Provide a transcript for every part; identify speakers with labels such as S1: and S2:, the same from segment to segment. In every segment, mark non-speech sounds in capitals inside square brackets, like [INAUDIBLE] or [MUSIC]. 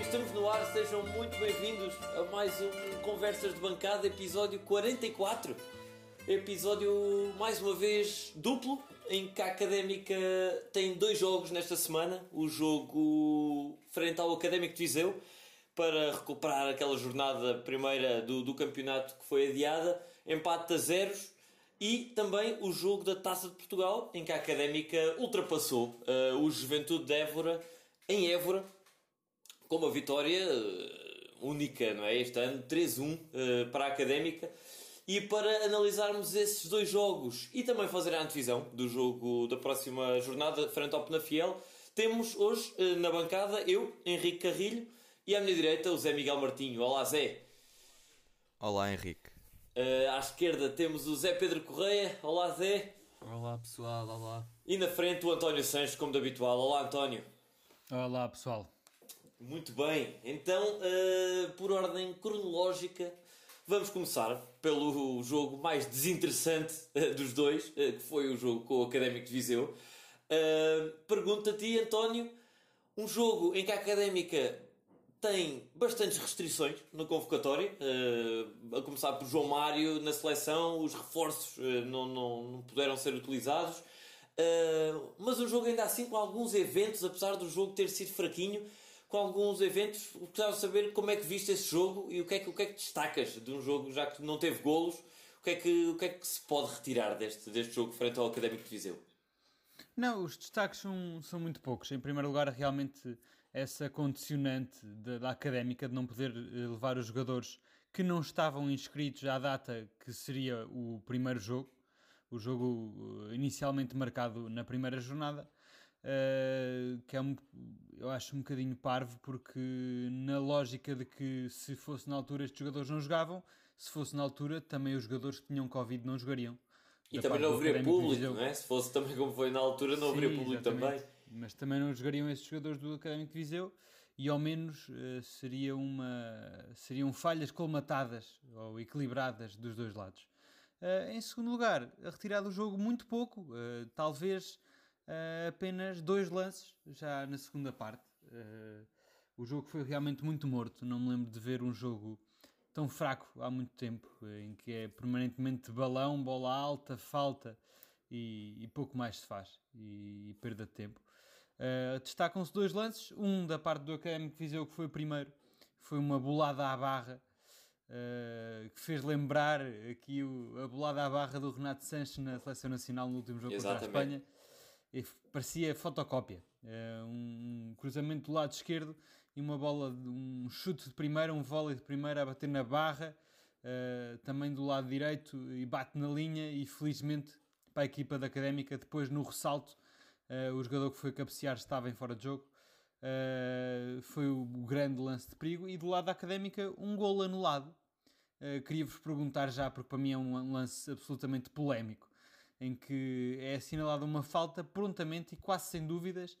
S1: Estamos no ar, sejam muito bem-vindos a mais um Conversas de Bancada, episódio 44. Episódio, mais uma vez, duplo, em que a Académica tem dois jogos nesta semana. O jogo frente ao Académico de Viseu, para recuperar aquela jornada primeira do, do campeonato que foi adiada, empate a zeros. E também o jogo da Taça de Portugal, em que a Académica ultrapassou uh, o Juventude de Évora, em Évora, com uma vitória uh, única, não é? Este ano, 3-1 uh, para a Académica. E para analisarmos esses dois jogos e também fazer a antevisão do jogo da próxima jornada frente ao Penafiel, temos hoje uh, na bancada eu, Henrique Carrilho, e à minha direita o Zé Miguel Martinho. Olá, Zé.
S2: Olá, Henrique.
S1: Uh, à esquerda temos o Zé Pedro Correia. Olá, Zé.
S3: Olá, pessoal. Olá.
S1: E na frente o António Sanches, como de habitual. Olá, António.
S4: Olá, pessoal.
S1: Muito bem. Então, uh, por ordem cronológica, vamos começar pelo jogo mais desinteressante uh, dos dois, que foi o jogo com o Académico de Viseu. Pergunta a ti, António, um jogo em que a Académica tem bastantes restrições no convocatório, uh, a começar por João Mário na seleção, os reforços uh, não, não, não puderam ser utilizados, uh, mas um jogo ainda assim com alguns eventos, apesar do jogo ter sido fraquinho, com alguns eventos, gostava de saber como é que viste esse jogo e o que é que, o que, é que destacas de um jogo, já que não teve golos, o que é que, o que, é que se pode retirar deste, deste jogo frente ao Académico de Viseu?
S4: Não, os destaques são, são muito poucos. Em primeiro lugar, realmente essa condicionante da, da académica de não poder eh, levar os jogadores que não estavam inscritos à data que seria o primeiro jogo, o jogo eh, inicialmente marcado na primeira jornada, uh, que é um, eu acho um bocadinho parvo, porque na lógica de que se fosse na altura estes jogadores não jogavam, se fosse na altura também os jogadores que tinham Covid não jogariam.
S1: E também não haveria público, não é? Se fosse também como foi na altura, não haveria público também.
S4: Mas também não jogariam esses jogadores do Académico de Viseu e ao menos uh, seria uma, seriam falhas colmatadas ou equilibradas dos dois lados. Uh, em segundo lugar, a retirada do jogo muito pouco, uh, apenas dois lances já na segunda parte. o jogo foi realmente muito morto, não me lembro de ver um jogo tão fraco há muito tempo, em que é permanentemente balão, bola alta, falta e, e pouco mais se faz e, e perda de tempo. Uh, Destacam-se dois lances, um da parte do Académico Viseu que foi o primeiro, foi uma bolada à barra uh, que fez lembrar aqui o, a bolada à barra do Renato Sanches na Seleção Nacional no último jogo Exatamente. contra a Espanha. Parecia fotocópia. Uh, um cruzamento do lado esquerdo e uma bola, um chute de primeira, um vôlei de primeira a bater na barra, uh, também do lado direito e bate na linha e felizmente para a equipa da Académica, depois no ressalto uh, o jogador que foi cabecear estava em fora de jogo. Foi o, grande lance de perigo e do lado da Académica um gol anulado. Queria-vos perguntar já, porque para mim é um lance absolutamente polémico, em que é assinalada uma falta prontamente e quase sem dúvidas,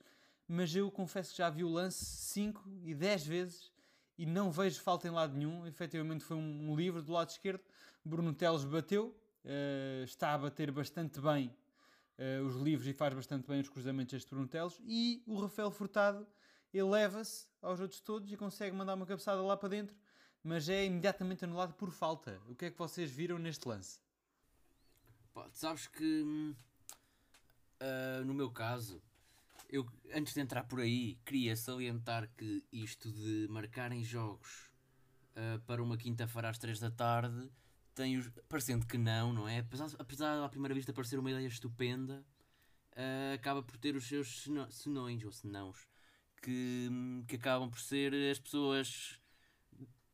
S4: mas eu confesso que já vi o lance 5 e 10 vezes e não vejo falta em lado nenhum. Efetivamente foi um, um livre do lado esquerdo. Bruno Teles bateu, uh, está a bater bastante bem uh, os livros e faz bastante bem os cruzamentos este Bruno Teles. E o Rafael Furtado eleva-se aos outros todos e consegue mandar uma cabeçada lá para dentro, mas é imediatamente anulado por falta. O que é que vocês viram neste lance?
S3: Pá, sabes que uh, no meu caso eu, antes de entrar por aí, queria salientar que isto de marcarem jogos uh, para uma quinta-feira às 3 da tarde, tem os, parecendo que não, não é? Apesar, apesar à primeira vista parecer uma ideia estupenda, uh, acaba por ter os seus senões ou senãos que, que acabam por ser as pessoas,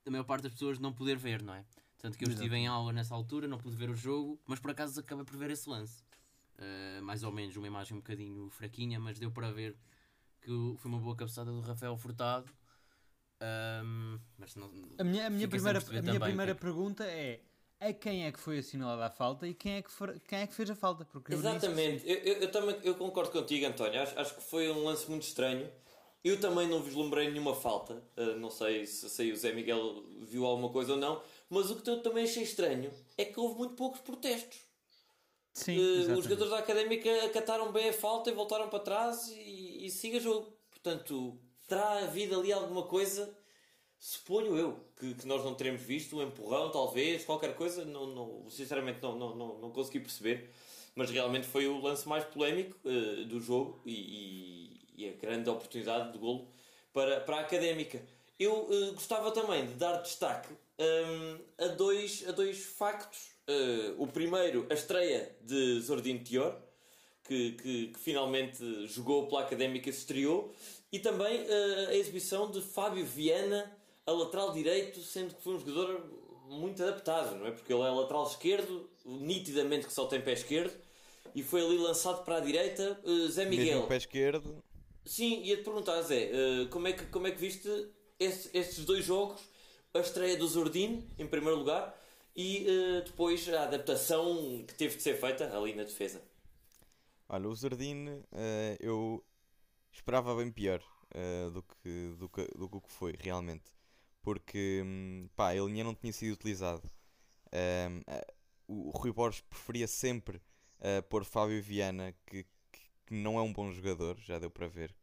S3: a maior parte das pessoas não poder ver, não é? Tanto que eu estive em aula nessa altura, não pude ver o jogo, mas por acaso acabei por ver esse lance. Uh, mais ou menos uma imagem um bocadinho fraquinha, mas deu para ver que foi uma boa cabeçada do Rafael Furtado. Um, mas não,
S4: a minha, a minha primeira, a minha primeira é que... pergunta é a quem é que foi assinalada a falta e quem é que, for, quem é que fez a falta?
S1: Porque Exatamente, eu, eu, eu, também eu concordo contigo, António. Acho, acho que foi um lance muito estranho. Eu também não vislumbrei nenhuma falta. Uh, não sei se, se o Zé Miguel viu alguma coisa ou não. Mas o que eu também achei estranho é que houve muito poucos protestos. Sim, uh, os jogadores da Académica acataram bem a falta e voltaram para trás e, e siga jogo. Portanto, terá havido ali alguma coisa, suponho eu, que, que nós não teremos visto, um empurrão talvez, qualquer coisa, não, não, sinceramente não, não, não, não consegui perceber, mas realmente foi o lance mais polémico uh, do jogo e, e, e, a grande oportunidade de golo para, para a Académica. Eu uh, gostava também de dar destaque um, a, dois, a dois factos. Uh, o primeiro, a estreia de Zordin Tior, que, que, que, finalmente jogou pela Académica e se estreou, e também uh, a exibição de Fábio Viana a lateral direito, sendo que foi um jogador muito adaptado, não é? Porque ele é lateral esquerdo, nitidamente que só tem pé esquerdo, e foi ali lançado para a direita. Zé Miguel.
S2: Mesmo pé esquerdo.
S1: Sim, ia-te perguntar, Zé, como, é que, como é que viste esse, estes dois jogos? A estreia do Zordin, em primeiro lugar, e uh, depois a adaptação que teve de ser feita ali na defesa.
S2: Olha, o Zordin eu esperava bem pior do, que, do, que, do que foi realmente porque hum, pá, a linha não tinha sido utilizado. Um, o Rui Borges preferia sempre uh, pôr Fábio Viana, que, que, não é um bom jogador, já deu para ver.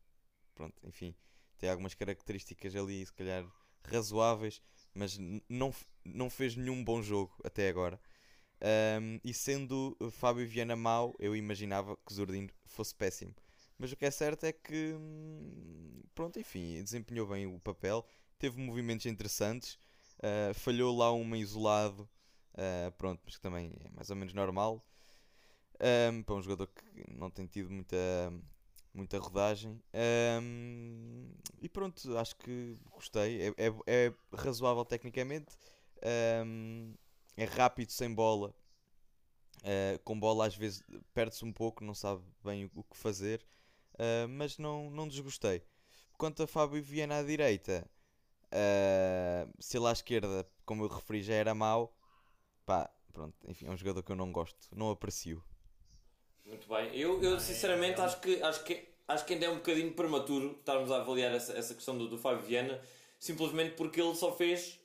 S2: Pronto, enfim, tem algumas características ali, se calhar razoáveis, mas não, não fez nenhum bom jogo até agora. Um, e sendo Fábio Viana mau, eu imaginava que Zordino fosse péssimo. Mas o que é certo é que, hum, pronto, enfim, desempenhou bem o papel teve movimentos interessantes, uh, falhou lá uma isolado, uh, pronto, mas que também é mais ou menos normal. Um, para um jogador que não tem tido muita, muita rodagem. Um, e pronto, acho que gostei. É, é, é razoável tecnicamente. Um, é rápido sem bola. Uh, com bola às vezes perde-se um pouco, não sabe bem o, o que fazer. Uh, mas não, não desgostei. Quanto a Fábio Viana à direita, Uh, se ele à esquerda, como eu referi, já era mau, pá, pronto, enfim, é um jogador que eu não gosto, não aprecio.
S1: Muito bem, eu, eu sinceramente acho que, acho, que, acho que ainda é um bocadinho prematuro estarmos a avaliar essa, essa questão do, do Fábio Viana, simplesmente porque ele só fez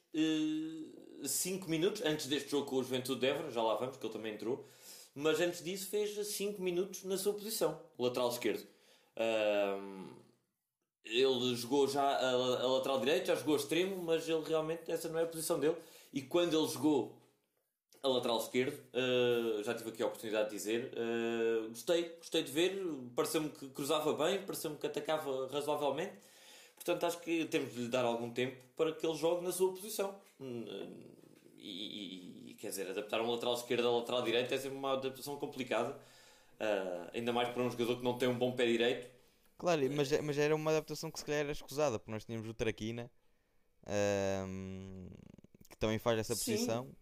S1: 5 uh, minutos antes deste jogo com o Juventude de Évora, já lá vamos, que ele também entrou, mas antes disso fez 5 minutos na sua posição, lateral esquerdo. Uh, ele jogou já a, a, lateral direito, já jogou extremo, mas ele realmente essa não é a posição dele. E quando ele jogou a lateral esquerdo, uh, já tive aqui a oportunidade de dizer, uh, gostei, gostei de ver, pareceu-me que cruzava bem, pareceu-me que atacava razoavelmente. Portanto, acho que temos de lhe dar algum tempo para que ele jogue na sua posição. Uh, e, e, quer dizer, adaptar um lateral esquerdo a lateral direito é sempre uma adaptação complicada, ainda mais para um jogador que não tem um bom pé direito
S2: Claro, mas, mas era uma adaptação que se calhar era escusada, porque nós tínhamos o Traquina, que também faz essa Sim. posição,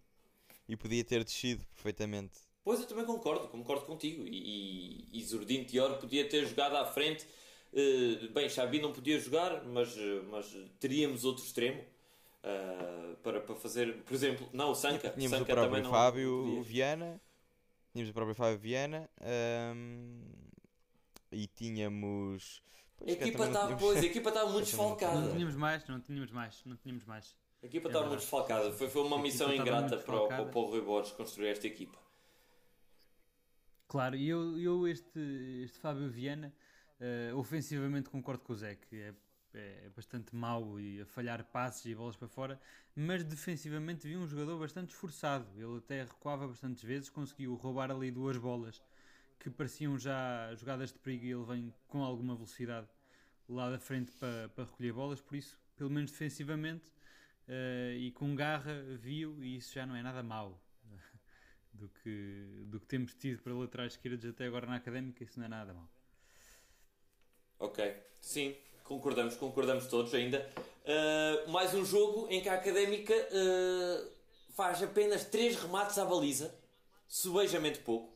S2: e podia ter descido perfeitamente.
S1: Pois eu também concordo, concordo contigo. E, e, e Zurdin Tior podia ter jogado à frente. Uh, bem, Xabi não podia jogar, mas, mas teríamos outro extremo uh, para, para fazer, por exemplo, não, o Sanca.
S2: Tínhamos
S1: Sanca
S2: o próprio Fábio Viana, tínhamos o próprio Fábio Viana. Um, e tínhamos.
S1: Pois, a equipa estava pois, a [LAUGHS] equipa estava muito desfalcada.
S4: Não tínhamos mais, não tínhamos mais, não tínhamos mais.
S1: A equipa estava é muito desfalcada. Foi, foi uma missão ingrata para o, para o Paulo Rui Borges construir esta equipa.
S4: Claro, e eu, eu este, este Fábio Viana, uh, ofensivamente concordo com o Zé, que é, é bastante mau e a falhar passes e bolas para fora, mas defensivamente vi um jogador bastante esforçado. Ele até recuava bastantes vezes, conseguiu roubar ali duas bolas que pareciam já jogadas de perigo e ele vem com alguma velocidade lá da frente para, para recolher bolas, por isso, pelo menos defensivamente uh, e com garra, viu e isso já não é nada mau [LAUGHS] do que, do que temos tido para laterais esquerdos até agora na académica, isso não é nada mau.
S1: Ok, sim, concordamos, concordamos todos ainda. Uh, mais um jogo em que a académica uh, faz apenas 3 remates à baliza, subejamente pouco.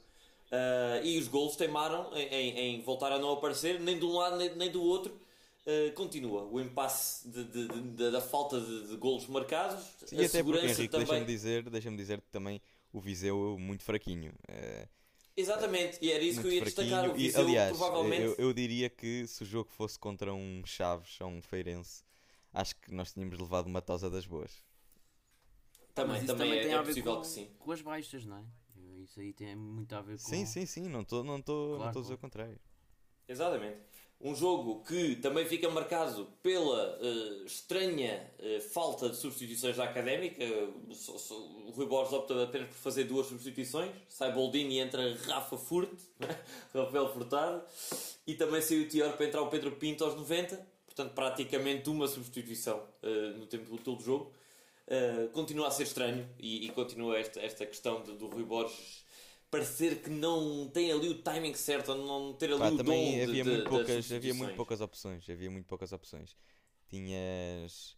S1: Uh, e os golos teimaram em, em, em, voltar a não aparecer, nem de um lado nem, nem do outro. Uh, continua o impasse de, de, de, da falta de, golos marcados.
S2: E até porque, Henrique, também... deixa-me dizer, deixa dizer que também o Viseu é muito fraquinho. Uh,
S1: Exatamente, e era isso que eu ia destacar. O Viseu,
S2: e, aliás,
S1: provavelmente...
S2: eu, eu, diria que se o jogo fosse contra um Chaves ou um Feirense, acho que nós tínhamos levado uma tosa das boas.
S1: Também, também, também é, é possível com, que sim.
S3: Com as baixas, não é? Isso aí tem muito a ver com.
S2: Sim, sim, sim, não estou não tô, claro, não tô a dizer o contrário.
S1: Exatamente. Um jogo que também fica marcado pela uh, estranha uh, falta de substituições da académica. So, so, o Rui Borges opta apenas por fazer duas substituições. Sai Boldini e entra Rafa Furte, [LAUGHS] né? Rafael Furtado. E também saiu o Tior para entrar o Pedro Pinto aos 90. Portanto, praticamente uma substituição uh, no tempo do todo jogo. continua a ser estranho e, e continua esta, esta questão de, do Rui Borges parecer que não tem ali o timing certo, não ter ali
S2: Pá,
S1: o
S2: também
S1: dom
S2: havia,
S1: de,
S2: muito
S1: de,
S2: poucas, havia muito poucas opções. Havia muito poucas opções. Tinhas.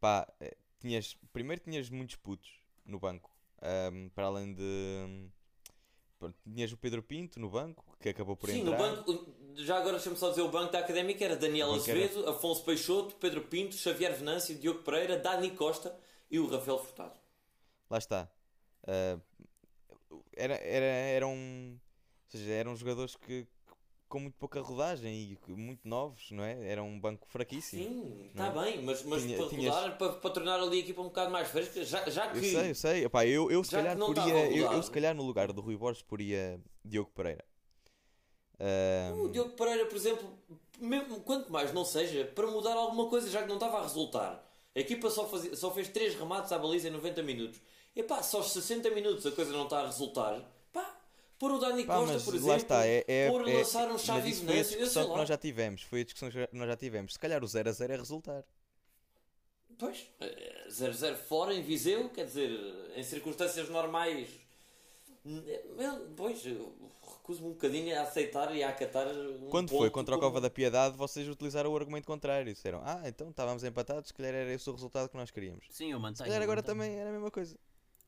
S2: Pá, eh, tinhas. Primeiro tinhas muitos putos no banco. ahm, para além de. tinhas o Pedro Pinto no banco, que acabou por
S1: Sim,
S2: entrar.
S1: no banco, já agora deixa-me só dizer o banco da Académica era Daniel
S2: O banco era-
S1: Azevedo, Afonso Peixoto, Pedro Pinto, Xavier Venâncio, Diogo Pereira, Dani Costa e o Rafael Furtado.
S2: Lá está. Ah, era, era, eram. Ou seja, eram jogadores que. com muito pouca rodagem e muito novos, não é? Era um banco fraquíssimo.
S1: Sim, está
S2: é?
S1: bem, mas, mas
S2: Tinha-
S1: para
S2: tinhas-
S1: rodar, para, para tornar ali a equipa um bocado mais fresca, já, já que.
S2: Eu sei, eu sei. Epá, eu, eu se calhar poria. Eu, eu se calhar no lugar do Rui Borges poria Diogo Pereira. Ahm,
S1: O Diogo Pereira, por exemplo, mesmo, quanto mais não seja, para mudar alguma coisa, já que não estava a resultar. A equipa só, fazia, só fez 3 remates à baliza em 90 minutos. E pá, só aos 60 minutos a coisa não está a resultar. Pá, pôr o Dani
S2: pá,
S1: Costa,
S2: mas
S1: por
S2: lá
S1: exemplo,
S2: está, é, é,
S1: pôr
S2: é-
S1: lançar um
S2: mas
S1: Xavi
S2: isso foi a discussão que nós já tivemos. Foi a discussão que nós já tivemos. Se calhar o 0 a 0 é resultar.
S1: Pois, eh, 0-0 fora em Viseu, quer dizer, em circunstâncias normais. eh, Pois, eu recuso-me um bocadinho a aceitar e a acatar. Um
S2: Quando foi contra a
S1: como-
S2: Cova da Piedade, vocês utilizaram o argumento contrário. Disseram, ah, então estávamos empatados, se calhar era esse o resultado que nós queríamos.
S3: Sim, eu
S2: Se
S3: mantenho.
S2: calhar
S3: eu
S2: agora
S3: mantenho.
S2: também era a mesma coisa.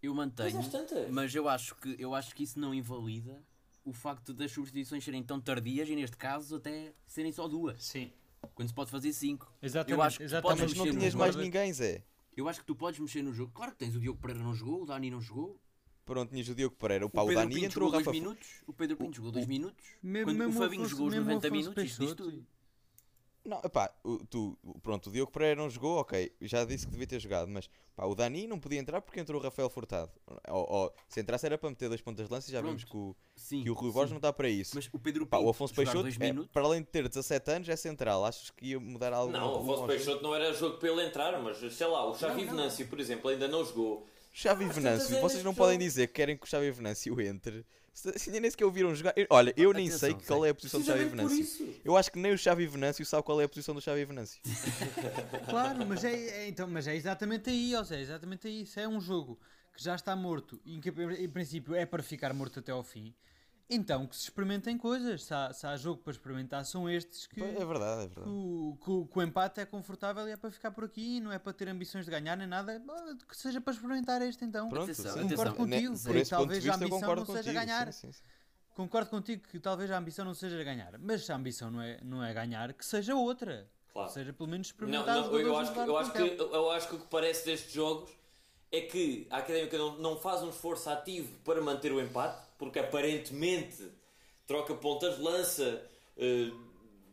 S3: Eu mantenho,
S1: Mas
S3: mas eu acho, que, eu acho que isso não invalida o facto das substituições serem tão tardias e neste caso até serem só duas.
S4: Sim.
S3: Quando se pode fazer cinco.
S4: Exatamente.
S3: Eu acho que
S4: exatamente.
S2: mas não tinhas mais
S3: guarda-
S2: ninguém, Zé.
S3: Eu acho que tu podes mexer no jogo. Claro que tens. O Diogo Pereira não jogou, o Dani não jogou.
S2: Pronto, tinhas o Diogo Pereira, o
S3: O
S2: Paulo
S3: Pedro
S2: Dani
S3: Pinto
S2: entrou o
S3: jogou
S2: Rafa.
S3: dois minutos. O Pedro Pinto jogou dois minutos.
S4: Mesmo-
S3: Quando o
S4: mesmo
S3: Fabinho
S4: Afonso-
S3: jogou os
S4: mesmo
S3: 90
S4: Afonso
S3: minutos, isso diz tudo.
S2: Não, pá, o, tu, pronto, o Diogo Pereira não jogou, ok, já disse que devia ter jogado, mas pá, o Dani não podia entrar porque entrou o Rafael Furtado. Ou, ou, se entrasse era para meter dois pontas de lança e já vimos
S3: Pronto.
S2: que o,
S3: Sim,
S2: que o Rui
S3: sim.
S2: Borges não está para isso.
S3: Mas o Pedro
S2: Pá,
S3: Pinto
S2: o Afonso Peixoto, é, para além de ter 17 anos, é central. Achas que ia mudar algo?
S1: Não, o Afonso? Peixoto não era jogo para ele entrar, mas sei lá, o Xavi. Venâncio, por exemplo, ainda não jogou.
S2: Xavi
S1: Ah,
S2: Venâncio, vocês não podem dizer que querem que o Xavi Venâncio entre. Ainda nem sequer ouviram jogar. Olha, eu nem
S3: Atenção,
S2: sei qual é a posição do Xavi Venâncio. Eu acho que nem o Xavi Venâncio sabe qual é a posição do Xavi Venâncio. [LAUGHS]
S4: Claro, mas é, é- então, mas é exatamente aí, ou seja, é exatamente aí. Se é um jogo que já está morto e que em princípio é para ficar morto até ao fim, então que se experimentem coisas. Se há, se há jogo para experimentar, são estes que,
S2: É verdade, é
S4: que,
S2: verdade.
S4: o, que o- que o empate é confortável e é para ficar por aqui, não é para ter ambições de ganhar nem nada. Ah, Que seja para experimentar este então.
S2: Pronto,
S3: Atenção,
S2: sim.
S3: atenção.
S4: Concordo
S2: Ne-
S4: contigo,
S2: Por
S4: que
S2: esse ponto de
S4: talvez a
S2: vista, eu
S4: ambição não seja
S2: contigo.
S4: ganhar.
S2: Sim, sim, sim.
S4: Concordo contigo que talvez a ambição não seja ganhar, mas se a ambição não é, não é ganhar, que seja outra.
S1: Claro.
S4: Que seja pelo menos
S1: Não,
S4: experimentar
S1: não,
S4: os
S1: eu,
S4: jogadores
S1: acho que, eu, acho que, eu acho que o que parece destes jogos é que a Académica não, não faz um esforço ativo para manter o empate, porque aparentemente troca pontas lança, eh,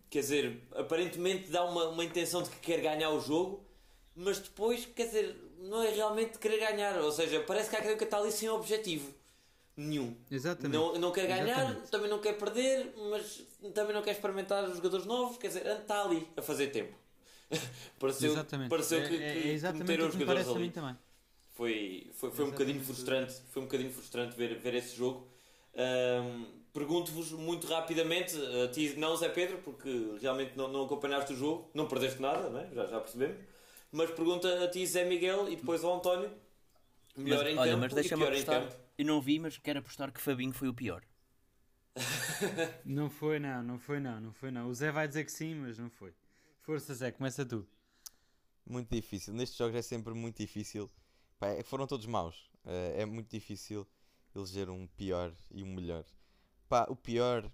S1: quer dizer, aparentemente dá uma, uma intenção de que quer ganhar o jogo, mas depois, quer dizer, não é realmente querer ganhar, ou seja, parece que a Académica está ali sem objetivo nenhum.
S4: Exatamente.
S1: Não, não quer ganhar,
S4: Exatamente.
S1: também não quer perder, mas também não quer experimentar os jogadores novos, quer dizer, está ali a fazer tempo. [LAUGHS] pareceu
S4: Exatamente.
S1: pareceu
S4: é,
S1: que,
S4: é-
S1: que,
S4: é
S1: que
S4: exatamente
S1: meteram
S4: o
S1: os
S4: que
S1: jogadores
S4: parece a
S1: ali.
S4: mim também.
S1: Foi, foi, foi um bocadinho frustrante, foi um bocadinho frustrante ver, ver esse jogo. Ahm, Pergunto-vos muito rapidamente, a ti não Zé Pedro, porque realmente não, não acompanhaste o jogo, não perdeste nada, né? já, já percebemos. Mas pergunta a ti Zé Miguel e depois ao António. Melhor
S3: Mas,
S1: em
S3: olha,
S1: campo
S3: mas
S1: e
S3: deixa-me
S1: pior em
S3: apostar.
S1: campo.
S3: Eu não vi, mas quero apostar que Fabinho foi o pior. [LAUGHS]
S4: Não foi, não, não foi, não, não foi, não. O Zé vai dizer que sim, mas não foi. Força, Zé, começa tu.
S2: Muito difícil. Nestes jogos é sempre muito difícil. Pá, é- foram todos maus. Eh, é muito difícil eleger um pior e um melhor. Pá, o pior.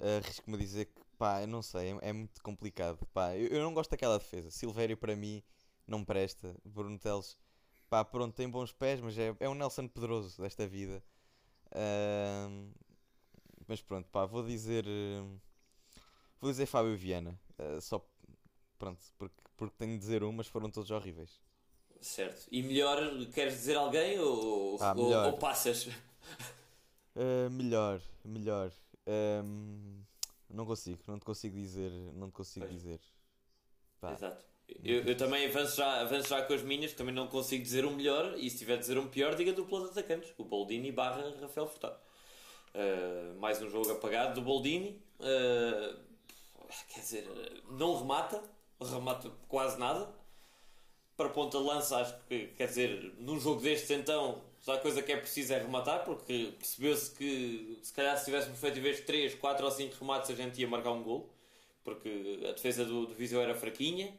S2: eh, Arrisco-me a dizer que. Pá, eu não sei. É, é muito complicado. Pá, eu, eu não gosto daquela defesa. Silvério para mim não presta. Bruno Teles. Pá, pronto, tem bons pés, mas é, é um Nelson Pedroso desta vida. Ahm, mas pronto, pá, vou dizer. Vou dizer Fábio Viana. eh, só Pronto, porque, porque tenho de dizer um, mas foram todos horríveis.
S1: Certo. E melhor, queres dizer alguém ou,
S2: Ah,
S1: ou, ou passas?
S2: Uh, [LAUGHS] melhor, melhor. Um, Não consigo, não te consigo dizer. Não te consigo
S1: Pois.
S2: dizer. Pá,
S1: Exato. Eu, eu também avanço já, avanço já com as minhas, também não consigo dizer um melhor, e se tiver a dizer um pior, diga dupla de atacantes, o Boldini barra Rafael Furtado. Uh, mais um jogo apagado do Boldini. Uh, quer dizer, não remata, remata quase nada. Para ponta de lança, acho que, quer dizer, num jogo destes então, a coisa que é preciso é rematar, porque percebeu-se que se calhar se tivéssemos feito em vez de 3, 4 ou 5 remates a gente ia marcar um gol, porque a defesa do, do Viseu era fraquinha.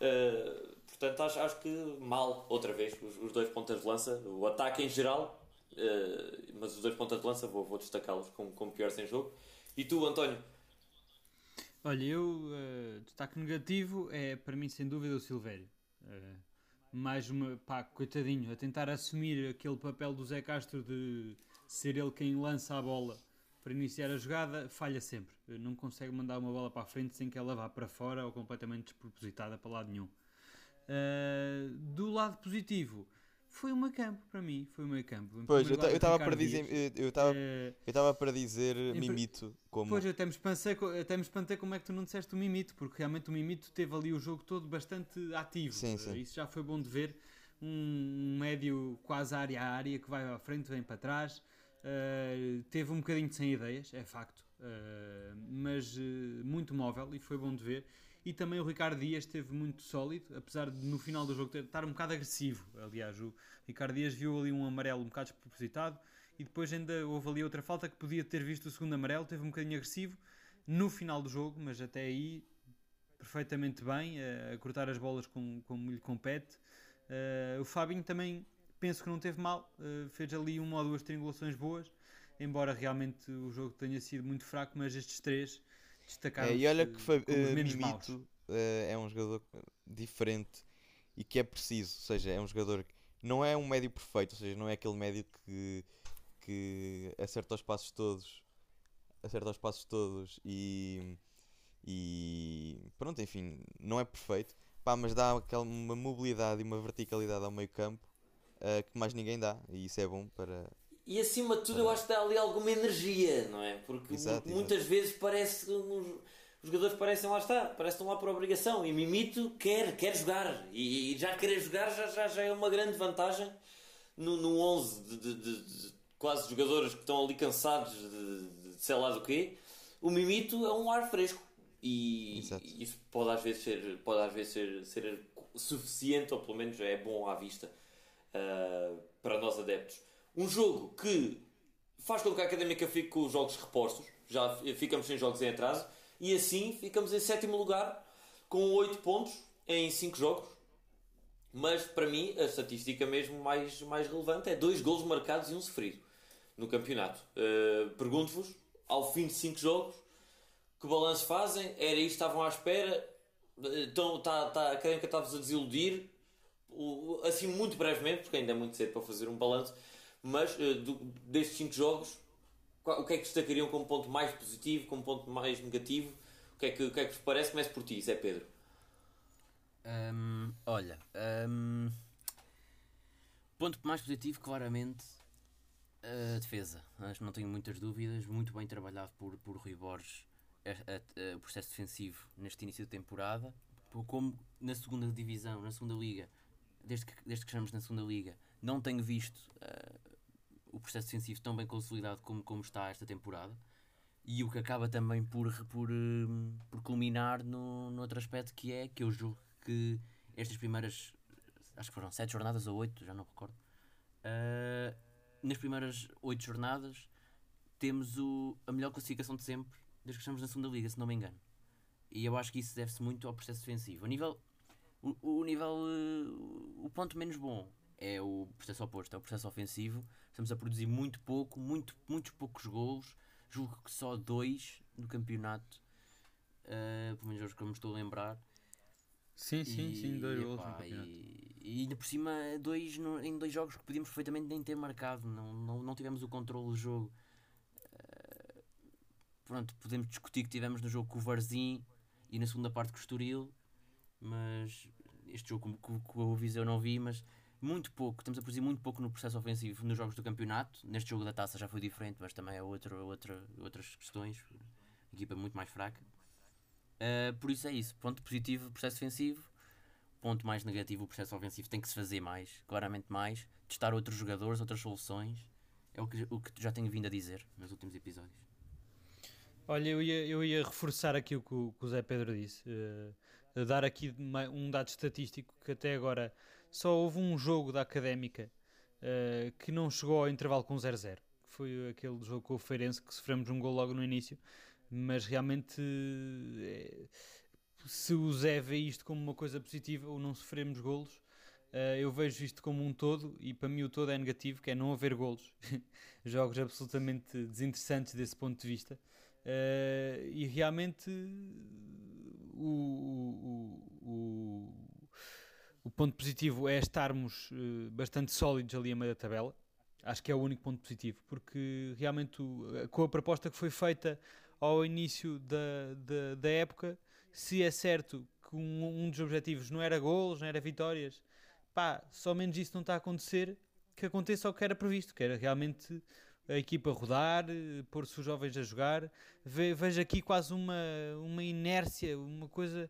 S1: Uh, portanto, acho, acho que mal, outra vez, os, os dois pontas de lança, o ataque em geral, uh, mas os dois pontas de lança vou, vou destacá-los como, como piores em jogo. E tu, António?
S4: Olha, eu, uh, destaque negativo é para mim sem dúvida o Silvério. Mais uma, pá, coitadinho, a tentar assumir aquele papel do Zé Castro de ser ele quem lança a bola para iniciar a jogada, falha sempre. Não consegue mandar uma bola para a frente sem que ela vá para fora ou completamente despropositada para lado nenhum. Uh, do lado positivo, foi o meio campo para mim, foi o meio campo. Em
S2: Pois, eu estava para dizer. Eu estava
S4: Eh,
S2: eu estava para dizer
S4: pri-
S2: Mimito como.
S4: Pois, eu até me, espantei, até me espantei como é que tu não disseste o Mimito, porque realmente o Mimito teve ali o jogo todo bastante ativo.
S2: Sim,
S4: Eh,
S2: sim.
S4: Isso já foi bom de ver. Um, médio quase área a área que vai à frente, vem para trás. Eh, teve um bocadinho de sem ideias, é facto, Eh, mas eh, muito móvel e foi bom de ver. E também o Ricardo Dias esteve muito sólido, apesar de no final do jogo estar um bocado agressivo. Aliás, o Ricardo Dias viu ali um amarelo um bocado despropositado e depois ainda houve ali outra falta que podia ter visto o segundo amarelo, teve um bocadinho agressivo no final do jogo, mas até aí perfeitamente bem, eh, a cortar as bolas como, como lhe compete. Eh, o Fabinho também penso que não teve mal, eh, fez ali uma ou duas triangulações boas, embora realmente o jogo tenha sido muito fraco, mas estes três destacaram
S2: É, e olha que foi,
S4: como os
S2: eh. Mimito eh, é um jogador diferente e que é preciso, ou seja, é um jogador que não é um médio perfeito, ou seja, não é aquele médio que, que acerta os passos todos, acerta os passos todos e, e pronto, enfim, não é perfeito, pá, mas dá aquela, uma mobilidade e uma verticalidade ao meio campo eh, que mais ninguém dá e isso é bom para,
S1: E acima de tudo, eu acho que dá ali alguma energia, não é? Porque
S2: Exato,
S1: mu- muitas vezes parece que os, os jogadores parecem lá estar, parecem lá por obrigação. E Mimito quer, quer jogar. E, e já querer jogar já, já, já é uma grande vantagem no, no 11 de, de- de- de quase jogadores que estão ali cansados de, de sei lá do quê. O Mimito é um ar fresco. E
S2: Exato.
S1: isso pode às vezes ser, pode às vezes ser, ser suficiente, ou pelo menos é bom à vista uh, para nós adeptos. Um jogo que faz com que a Académica fique com os jogos repostos, já ficamos sem jogos em atraso, e assim ficamos em sétimo lugar com 8 pontos em 5 jogos. Mas para mim a estatística mesmo mais, mais relevante é dois golos marcados e um sofrido no campeonato. Uh, Pergunto-vos, ao fim de 5 jogos, que balanço fazem? Era isto, estavam à espera? Então, tá, tá, a Académica está-vos a desiludir? O- assim, muito brevemente, porque ainda é muito cedo para fazer um balanço, mas eh, do- destes 5 jogos, qual- o que é que destacariam como ponto mais positivo, como ponto mais negativo? O que é que, o que, é que vos parece? Começo por ti, Zé Pedro.
S3: Hum, olha, hum, ponto mais positivo, claramente, a defesa. Acho que não tenho muitas dúvidas. Muito bem trabalhado por, por Rui Borges a- a- o processo defensivo neste início de temporada. Por- Como na segunda divisão, na segunda liga, desde que, desde que estamos na segunda liga, não tenho visto eh, o processo defensivo tão bem consolidado como, como está esta temporada. E o que acaba também por, por, hum, por culminar no, no outro aspecto que é que eu julgo que estas primeiras, acho que foram sete jornadas ou oito, já não recordo, ah, nas primeiras oito jornadas temos o, a melhor classificação de sempre desde que estamos na segunda liga, se não me engano. E eu acho que isso deve-se muito ao processo defensivo. A nível, o, o nível, eh, o ponto menos bom é o processo oposto, é o processo ofensivo. Estamos a produzir muito pouco, muito, muitos poucos golos. Julgo que só dois no campeonato, eh, pelo menos os que eu me estou a lembrar.
S4: Sim, sim, sim, dois
S3: E,
S4: gols no
S3: e, e ainda por cima, dois no- em dois jogos que podíamos perfeitamente nem ter marcado. Não, não, não tivemos o controle do jogo. Eh, pronto, podemos discutir que tivemos no jogo com o Varzim e na segunda parte com o Estoril, mas este jogo com, com o Viseu não vi, mas muito pouco, estamos a produzir muito pouco no processo ofensivo nos jogos do campeonato. Neste jogo da taça já foi diferente, mas também é outra, outra, outras questões equipa muito mais fraca. Uh, por isso é isso. Ponto positivo, processo defensivo. Ponto mais negativo, o processo ofensivo tem que se fazer mais, claramente mais. Testar outros jogadores, outras soluções. É o que, o que já tenho vindo a dizer nos últimos episódios.
S4: Olha, eu ia, eu ia reforçar aqui o que o, que o Zé Pedro disse. Uh, dar aqui um dado estatístico que até agora só houve um jogo da Académica uh, que não chegou ao intervalo com 0-0. Foi aquele jogo com o Feirense que sofremos um gol logo no início. Mas realmente, é, se o Zé vê isto como uma coisa positiva, ou não sofremos golos, uh, eu vejo isto como um todo, e para mim o todo é negativo, que é não haver golos. [LAUGHS] Jogos absolutamente desinteressantes desse ponto de vista. Uh, e realmente o, o, o, o, ponto positivo é estarmos uh, bastante sólidos ali a meio da tabela. Acho que é o único ponto positivo, porque realmente com a proposta que foi feita ao início da, da, da época, se é certo que um, um, dos objetivos não era golos, não era vitórias, pá, só menos isso não está a acontecer, que aconteça o que era previsto, que era realmente a equipa rodar, pôr-se os jovens a jogar. Ve, vejo aqui quase uma, uma inércia, uma coisa.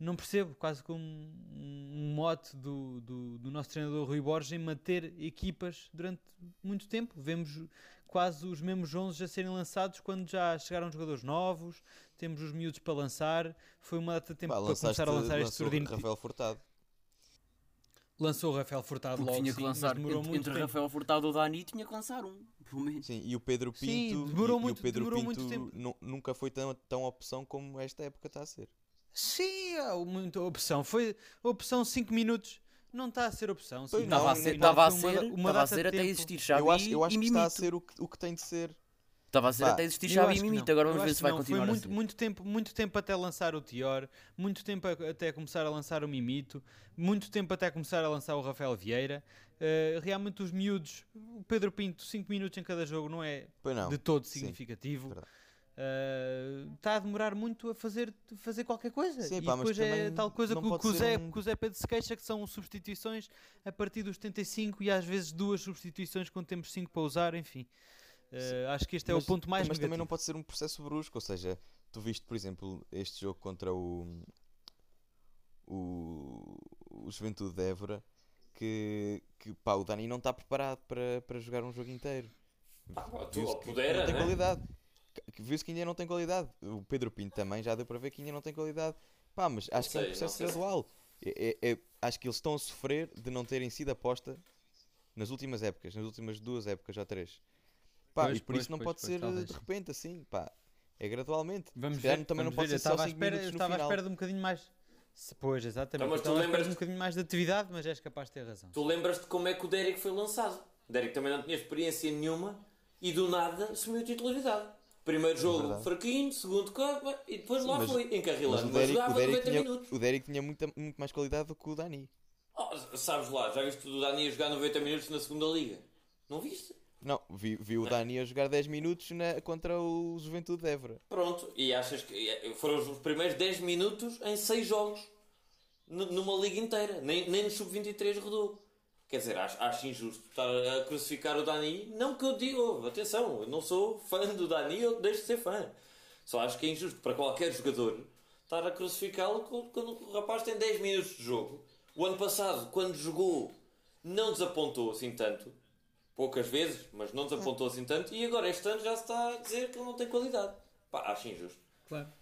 S4: Não percebo, quase como um, um mote do, do, do, nosso treinador Rui Borges em manter equipas durante muito tempo. Vemos quase os mesmos 11 a serem lançados quando já chegaram jogadores novos, temos os miúdos para lançar. Foi uma data de tempo
S2: Pá,
S4: para começar a lançar este surdino.
S2: Rafael Furtado.
S4: Lançou o Rafael Furtado
S3: Porque
S4: logo.
S3: tinha que lançar
S4: sim, demorou
S3: entre,
S4: muito
S3: entre Rafael Furtado e o Dani tinha que lançar um, pelo menos.
S2: Sim, e o Pedro Pinto,
S4: Sim, demorou
S2: e,
S4: muito-
S2: e o Pedro
S4: demorou
S2: Pinto
S4: muito tempo.
S2: nu- nunca foi tão, tão opção como esta época está a ser.
S4: Sim, há muita opção. Foi opção 5 minutos. Não está a ser opção.
S2: Não,
S3: Estava a ser,
S2: nem-
S3: estava a
S4: Foi
S3: ser,
S4: uma, uma
S3: estava a
S4: data
S3: ser até existir Xavi
S2: eu acho, eu acho
S3: e
S2: que está a ser o que, o que tem de ser.
S3: Estava a ser
S2: Pá,
S3: até existir Xavi
S4: acho
S3: e Mimito, agora vamos ver se vai
S4: não.
S3: continuar
S4: Foi muito,
S3: assim.
S4: muito tempo, muito tempo até lançar o Tior, muito tempo a- até começar a lançar o Mimito, muito tempo até começar a lançar o Rafael Vieira. Uh, realmente os miúdos, o Pedro Pinto, 5 minutos em cada jogo não é
S2: não.
S4: de todo
S2: sim,
S4: significativo.
S2: verdade.
S4: Uh, Está a demorar muito a fazer, fazer qualquer coisa.
S2: Sim,
S4: e
S2: pá, mas
S4: depois é tal coisa que, que o Zé,
S2: um-
S4: que o Zé Pedro se queixa que são substituições a partir dos 75 e às vezes duas substituições quando temos 5 para usar, enfim. Uh, acho que este é
S2: Mas-
S4: o ponto mais
S2: Mas também não
S4: negativo.
S2: pode ser um processo brusco, ou seja, tu viste, por exemplo, este jogo contra o. o, o Juventude de Évora, que, que pá, o Dani não está preparado para, para jogar um jogo inteiro.
S1: Ah, pá, tu, ou
S2: que
S1: pudera,
S2: não tem
S1: né?
S2: qualidade. Que- Viu-se que ainda não tem qualidade. O Pedro Pinto também já deu para ver que ainda não tem qualidade. Pá, mas acho que é um
S1: sei,
S2: processo
S1: sei.
S2: gradual. É- é- é- acho que eles estão a sofrer de não terem sido aposta nas últimas épocas, nas últimas duas épocas ou três. Pá,
S4: Pois,
S2: e por
S4: pois,
S2: isso não
S4: pois,
S2: pode
S4: pois,
S2: ser
S4: talvez.
S2: de repente assim, pá. É gradualmente.
S4: Vamos ver,
S2: também
S4: vamos
S2: não pode
S4: ver.
S2: ser
S4: Eu
S2: só
S4: estava à
S2: 5
S4: espera,
S2: minutos
S4: eu estava à espera de um bocadinho mais. Se- Pois, exatamente.
S1: Então, mas tu
S4: estava à espera
S1: lembras-
S4: de um bocadinho mais de atividade, mas és capaz de ter razão.
S1: Tu lembras-te como é que o Derek foi lançado? O Derek também não tinha experiência nenhuma e do nada assumiu titularidade. Primeiro jogo
S2: verdade.
S1: fraquinho, segundo copa e depois
S2: Sim,
S1: lá
S2: mas-
S1: foi,
S2: Mas
S1: encarrilando.
S2: o
S1: Mas,
S2: Derek,
S1: jogava
S2: o Derek
S1: 90
S2: tinha,
S1: minutos.
S2: o Derek tinha muita, muito mais qualidade do que o Dani.
S1: Oh, sabes lá, já viste o Dani a jogar 90 minutos na segunda liga? Não viste?
S2: Não, vi, vi o Dani a jogar 10 minutos na- contra o Juventude de Évora.
S1: Pronto, e achas que foram os primeiros 10 minutos em 6 jogos numa liga inteira, nem, nem no sub-23 rodou. Quer dizer, acho, acho injusto estar a crucificar o Dani. Não que eu diga, oh, atenção, eu não sou fã do Dani, eu deixo de ser fã. Só acho que é injusto para qualquer jogador estar a crucificá-lo quando o rapaz tem 10 minutos de jogo. O ano passado, quando jogou, não desapontou assim tanto. Poucas vezes, mas não desapontou assim tanto. E agora, este ano, já se está a dizer que ele não tem qualidade. Pá, acho injusto.
S4: Claro.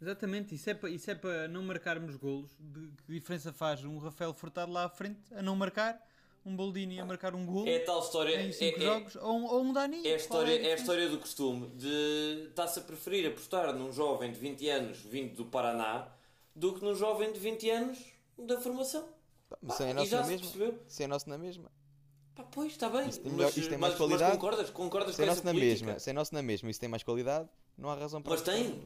S4: Exatamente, isso é para, isso é para não marcarmos golos. De, que diferença faz um Rafael Furtado lá à frente a não marcar, um Boldini a marcar um golo
S1: É a tal história.
S4: em
S1: é-
S4: 5
S1: é-
S4: jogos ou, um- ou um Dani?
S1: É a história, é a
S4: diferença?
S1: história do costume de estar-se a preferir apostar num jovem de 20 anos vindo do Paraná do que num jovem de 20 anos da formação.
S2: Pá, Mas
S1: Pá,
S2: se é
S1: e
S2: nosso
S1: já
S2: na
S1: se
S2: mesma.
S1: percebeu.
S2: Se é nosso na mesma.
S1: Pá, pois, está bem.
S2: Isto tem
S1: mas,
S2: melhor- isto tem mais
S1: mas-
S2: qualidade.
S1: Mas concordas, concordas
S2: Se
S1: com
S2: é
S1: essa
S2: nosso na
S1: política?
S2: mesma. Se é nosso na mesma e se tem mais qualidade, não há razão para.
S1: Mas tem.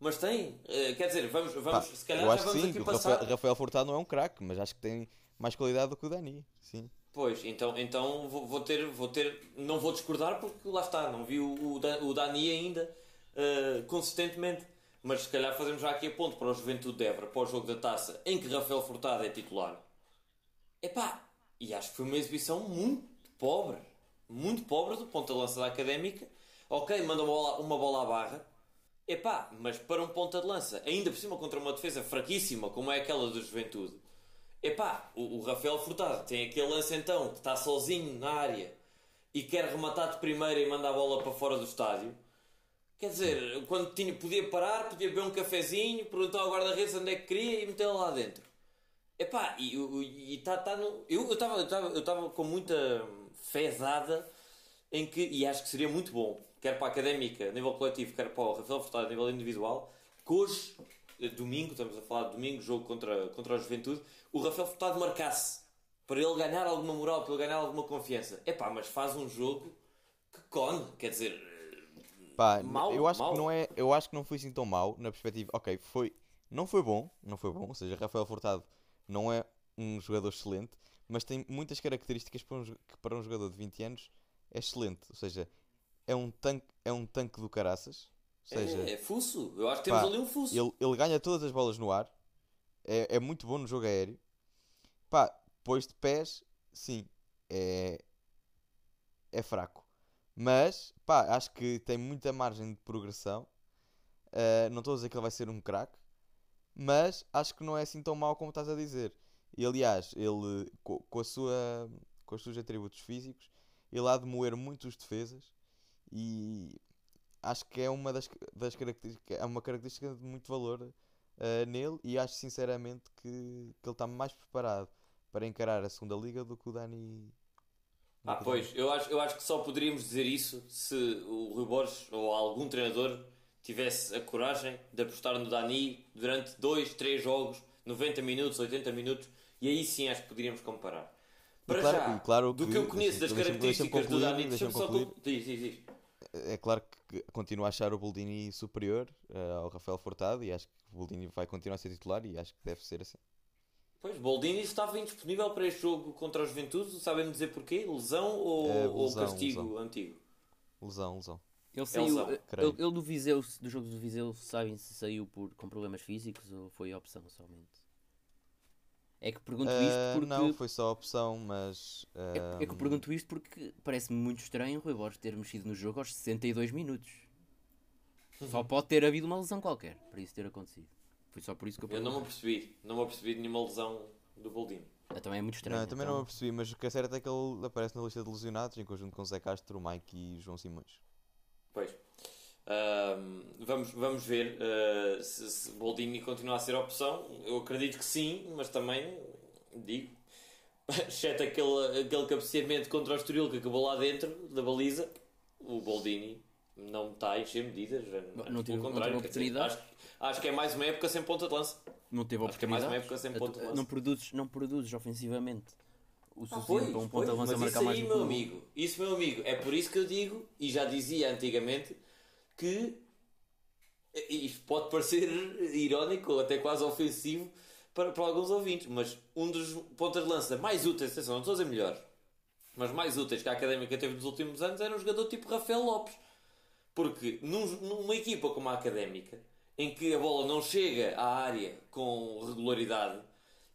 S1: Mas tem. Eh, quer dizer, vamos,
S2: Pá,
S1: vamos se calhar
S2: eu
S1: já
S2: acho que
S1: vamos
S2: sim,
S1: aqui
S2: que o
S1: passar.
S2: Rafael, Rafael Furtado não é um craque, mas acho que tem mais qualidade do que o Dani. Sim.
S1: Pois, então, então vou, vou ter, vou ter, não vou discordar porque lá está, não vi o, o, Da- o Dani ainda eh, consistentemente. Mas se calhar fazemos já aqui a ponto para o Juventude de Évora, para o jogo da taça, em que Rafael Furtado é titular. Epá, e acho que foi uma exibição muito pobre. Muito pobre do ponto de lança da académica. Ok, manda uma bola, uma bola à barra, Epá, mas para um ponta de lança, ainda por cima contra uma defesa fraquíssima como é aquela do Juventude, epá, o, o Rafael Furtado tem aquele lance então que está sozinho na área e quer rematar de primeira e mandar a bola para fora do estádio. Quer dizer, quando tinha, podia parar, podia beber um cafezinho, perguntar ao guarda-redes onde é que queria e metê-la lá dentro. Epá, e está tá no. Eu estava eu eu com muita fé dada em que, e acho que seria muito bom, quer para a académica, a nível coletivo, quer para o Rafael Furtado, a nível individual, que hoje, eh, domingo, estamos a falar de domingo, jogo contra, contra a Juventude, o Rafael Furtado marcasse para ele ganhar alguma moral, para ele ganhar alguma confiança. É pá, mas faz um jogo que cone, quer dizer.
S2: Pá, mal, eu acho mal. que não é, eu acho que não foi assim tão mal na perspectiva. OK, foi não foi bom, não foi bom, ou seja, Rafael Furtado não é um jogador excelente, mas tem muitas características para um, que para um jogador de 20 anos é excelente, ou seja, é um tanque, é um tanque do caraças. Ou seja,
S1: é, é fuso, eu acho que temos pá, ali um fuso.
S2: Ele, ele ganha todas as bolas no ar, é, é muito bom no jogo aéreo. Pá, depois de pés, sim, é, é fraco. Mas, pá, acho que tem muita margem de progressão. Uh, não estou a dizer que ele vai ser um craque, mas acho que não é assim tão mau como estás a dizer. E aliás, ele com, com, a sua, com os seus atributos físicos, ele há de moer muitos defesas e acho que é uma das, das características, é uma característica de muito valor uh, nele e acho sinceramente que, que ele está mais preparado para encarar a segunda liga do que o Dani.
S1: Ah, pois, eu acho, eu acho que só poderíamos dizer isso se o Rui Borges ou algum treinador tivesse a coragem de apostar no Dani durante 2, 3 jogos, 90 minutos, 80 minutos, e aí sim acho que poderíamos comparar. Para claro, já, claro do que, que eu conheço das características do Dani, deixa-me só concluir. Diz, diz, diz.
S2: É claro que continuo a achar o Boldini superior uh, ao Rafael Furtado e acho que o Boldini vai continuar a ser titular e acho que deve ser assim.
S1: Pois, Boldini estava indisponível para este jogo contra a Juventude, sabem dizer porquê? Lesão ou, é, lesão, ou castigo lesão. antigo?
S2: Lesão, lesão.
S3: Ele saiu, ele, ele, do Viseu, do jogo do Viseu, sabem se saiu por, com problemas físicos ou foi opção somente? É que pergunto uh, isto porque.
S2: Não, foi só opção, mas. Uh...
S3: É, é, que pergunto isto porque parece-me muito estranho o Rui Borges ter mexido no jogo aos 62 minutos. Uhum. Só pode ter havido uma lesão qualquer para isso ter acontecido. Foi só por isso que eu
S1: Eu não me apercebi, não me apercebi de nenhuma lesão do Boldini.
S3: Eu também é muito estranho.
S2: Não, também então... não me apercebi, mas o que é certo é que ele aparece na lista de lesionados em conjunto com Zé Castro, Mike e João Simões.
S1: Pois. Uh, vamos, vamos ver uh, se, se Boldini continua a ser opção. Eu acredito que sim, mas também digo, [LAUGHS] exceto aquele, aquele cabeceamento contra o Estoril que acabou lá dentro da baliza, o Boldini não está a encher medidas.
S3: Não, contrário, não
S1: dizer, acho, acho, que é mais uma época sem ponta de lança.
S3: Não teve
S1: acho que é mais uma época sem ponta de lança.
S3: Não produzes, não produzes ofensivamente o suficiente ah, para um ponta de lança marcar mais
S1: meu amigo, Isso, meu amigo, é por isso que eu digo, e já dizia antigamente, que isto pode parecer irónico ou até quase ofensivo para, para alguns ouvintes, mas um dos pontas de lança mais úteis, atenção, não estou a dizer melhores, mas mais úteis que a Académica teve nos últimos anos era um jogador tipo Rafael Lopes. Porque num, numa equipa como a Académica, em que a bola não chega à área com regularidade,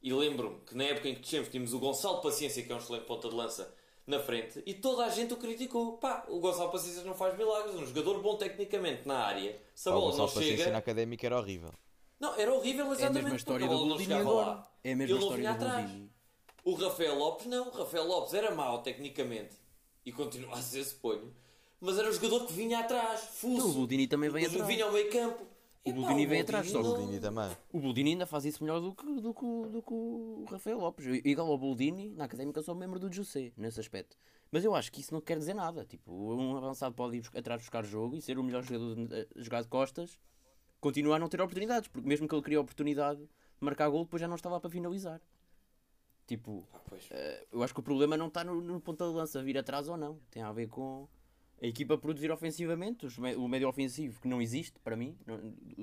S1: e lembro-me que na época em que descemos tínhamos o Gonçalo Paciência, que é um excelente ponta de lança, na frente, e toda a gente o criticou. Pá, o Gonçalo Paciência não faz milagres, um jogador bom tecnicamente na área. Se a bola não chega.
S2: na Académica era horrível.
S1: Não, era horrível exatamente. É a mesma história do Boldini agora.
S3: É a mesma história do Boldini.
S1: O Rafael Lopes não, o Rafael Lopes era mau tecnicamente e continua a ser, suponho mas era um jogador que vinha atrás, fuso. Então,
S3: o Boldini também vem atrás.
S1: vinha ao meio campo.
S3: O Boldini vem atrás
S2: só. O Boldini também.
S3: O Boldini ainda faz isso melhor do que, do que, do que o Rafael Lopes. Igual ao Boldini, na Académica eu sou membro do José, nesse aspecto. Mas eu acho que isso não quer dizer nada. Tipo, um avançado pode ir atrás buscar jogo e ser o melhor jogador a jogar de costas, continuar a não ter oportunidades, porque mesmo que ele queria a oportunidade de marcar gol, depois já não estava para finalizar. Tipo, ah, uh, eu acho que o problema não está no, no ponta de lança vir atrás ou não. Tem a ver com a equipa produzir ofensivamente, o médio ofensivo que não existe para mim,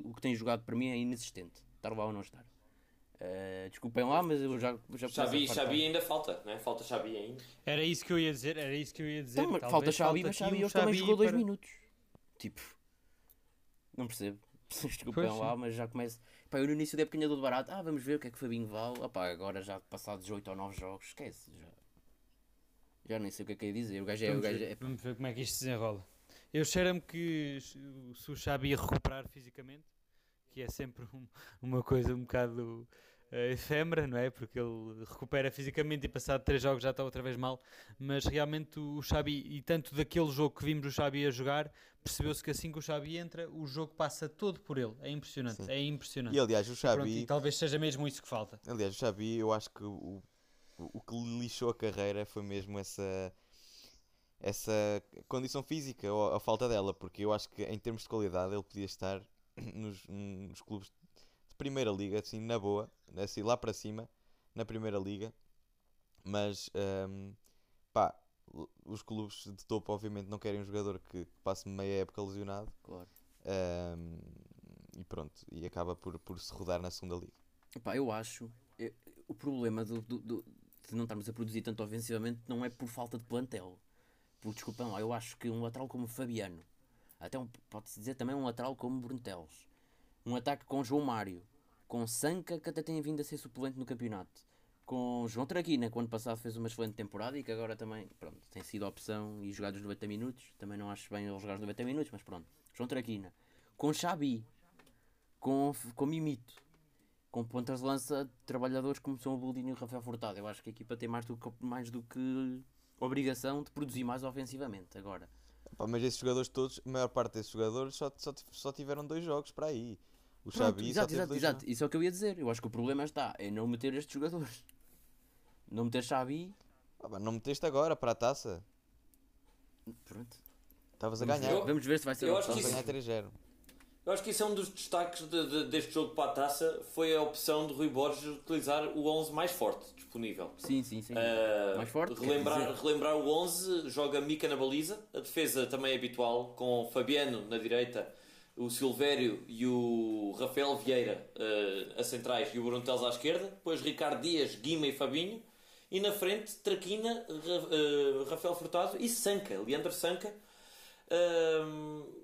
S3: o que tem jogado para mim é inexistente, estar lá ou não estar. Uh, desculpem lá, mas eu já já
S1: Xavi, Xavi ainda falta, né? Falta Xavi ainda.
S4: Era isso que eu ia dizer, era isso que eu ia dizer.
S3: Então, falta Xavi, mas Xavi hoje também jogou 2 para... minutos. Tipo, não percebo. [LAUGHS] Desculpem pois, lá, sim. mas já começa. Pá, eu no início da época do barato, ah, vamos ver o que é que o Fabinho vale. Ah, pá, agora já passados 8 ou 9 jogos, esquece. Já já nem sei o que é que ia dizer. O gajo é.
S4: Vamos,
S3: o gajo
S4: ver,
S3: é...
S4: vamos ver como é que isto se desenrola. Eu cheiro-me que se o Xabi recuperar fisicamente, que é sempre um, uma coisa um bocado uh, efêmera, não é? Porque ele recupera fisicamente e passado três jogos já está outra vez mal. Mas realmente o Xabi, e tanto daquele jogo que vimos o Xabi a jogar, percebeu-se que assim que o Xabi entra, o jogo passa todo por ele. É impressionante,
S2: Sim.
S4: é impressionante.
S2: E aliás, o
S4: Pronto,
S2: Xabi,
S4: e talvez seja mesmo isso que falta.
S2: aliás, o Xabi, eu acho que o, o, que lixou a carreira foi mesmo essa essa condição física ou a falta dela, porque eu acho que em termos de qualidade ele podia estar [CLEARS THROAT] nos, nos clubes de primeira liga, assim, na boa, assim, lá para cima, na primeira liga, mas hum, pá, os clubes de topo obviamente não querem um jogador que, que passe meia época lesionado
S3: Claro.
S2: hum, e pronto, e acaba por, por se rodar na segunda liga.
S3: Epá, eu acho. é- o problema do, do- do- de não estarmos a produzir tanto ofensivamente não é por falta de plantel. Por desculpa, não. Eu acho que um lateral como Fabiano, até um, pode-se dizer também um lateral como Brunteles, um ataque com João Mário, com Sanca, que até tem vindo a ser suplente no campeonato, com João Traquina, que ano passado fez uma excelente temporada e que agora também pronto, tem sido opção e jogado os 90 minutos. Também não acho bem ele jogar os 90 minutos, mas pronto. João Traquina, com Xabi, com, com Mimito com pontas de lança de trabalhadores como são o Boldini e o Rafael Furtado. Eu acho que a equipa tem mais do que, mais do que obrigação de produzir mais ofensivamente. Agora,
S2: Pá, mas esses jogadores todos, a maior parte desses jogadores só, só, só tiveram dois jogos para aí. O
S3: Pronto,
S2: Xabi
S3: exato, exato, exato.
S2: jogos.
S3: Isso é o que eu ia dizer. Eu acho que o problema está em não meter estes jogadores. Não meter Xabi.
S2: Ah, pá, não meteste agora para a taça.
S3: Pronto.
S2: Estavas a
S3: Vamos
S2: ganhar.
S3: ver, vamos ver se vai ser
S1: eu
S3: o
S1: acho que
S2: Estavas a
S1: isso-
S2: ganhar 3-0.
S1: Eu acho que isso é um dos destaques de- de- deste jogo para a taça. Foi a opção de Rui Borges utilizar o 11 mais forte disponível.
S3: Sim, sim, sim.
S1: Uh,
S3: Mais forte,
S1: relembrar, relembrar o 11, joga Mica na baliza, a defesa também é habitual, com Fabiano na direita, o Silvério e o Rafael Vieira uh, a centrais e o Brunteles à esquerda, depois Ricardo Dias, Guima e Fabinho, e na frente Traquina, Ra- uh, Rafael Furtado e Sanca, Leandro Sanca. Um,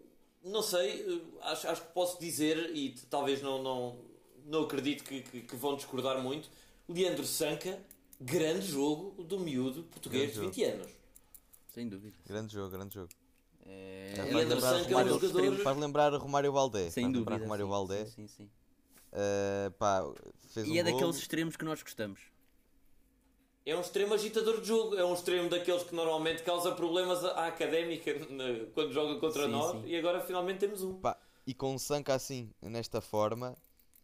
S1: não sei, acho, acho que posso dizer, e talvez não, não, não acredito que, que- que vão discordar muito, Leandro Sanca, grande jogo do miúdo português de
S2: Grande
S1: 20 anos.
S3: Sem dúvida.
S2: Grande jogo, grande jogo.
S3: É,
S2: Faz
S1: Leandro
S2: lembrar
S1: Sanca é um
S2: Romário-
S1: jogador-
S2: Faz lembrar Romário Valdé.
S3: sem
S2: faz
S3: dúvida.
S2: lembrar Romário
S3: sim,
S2: Valdé.
S3: sim, sim, sim.
S2: Uh, pá, fez
S3: E
S2: um
S3: é
S2: golo.
S3: daqueles extremos que nós gostamos.
S1: É um extremo agitador de jogo, é um extremo daqueles que normalmente causa problemas à académica na- quando joga contra
S3: Sim,
S1: nós,
S3: sim.
S1: e agora finalmente temos um.
S2: Pá, e com o Sanca assim, nesta forma,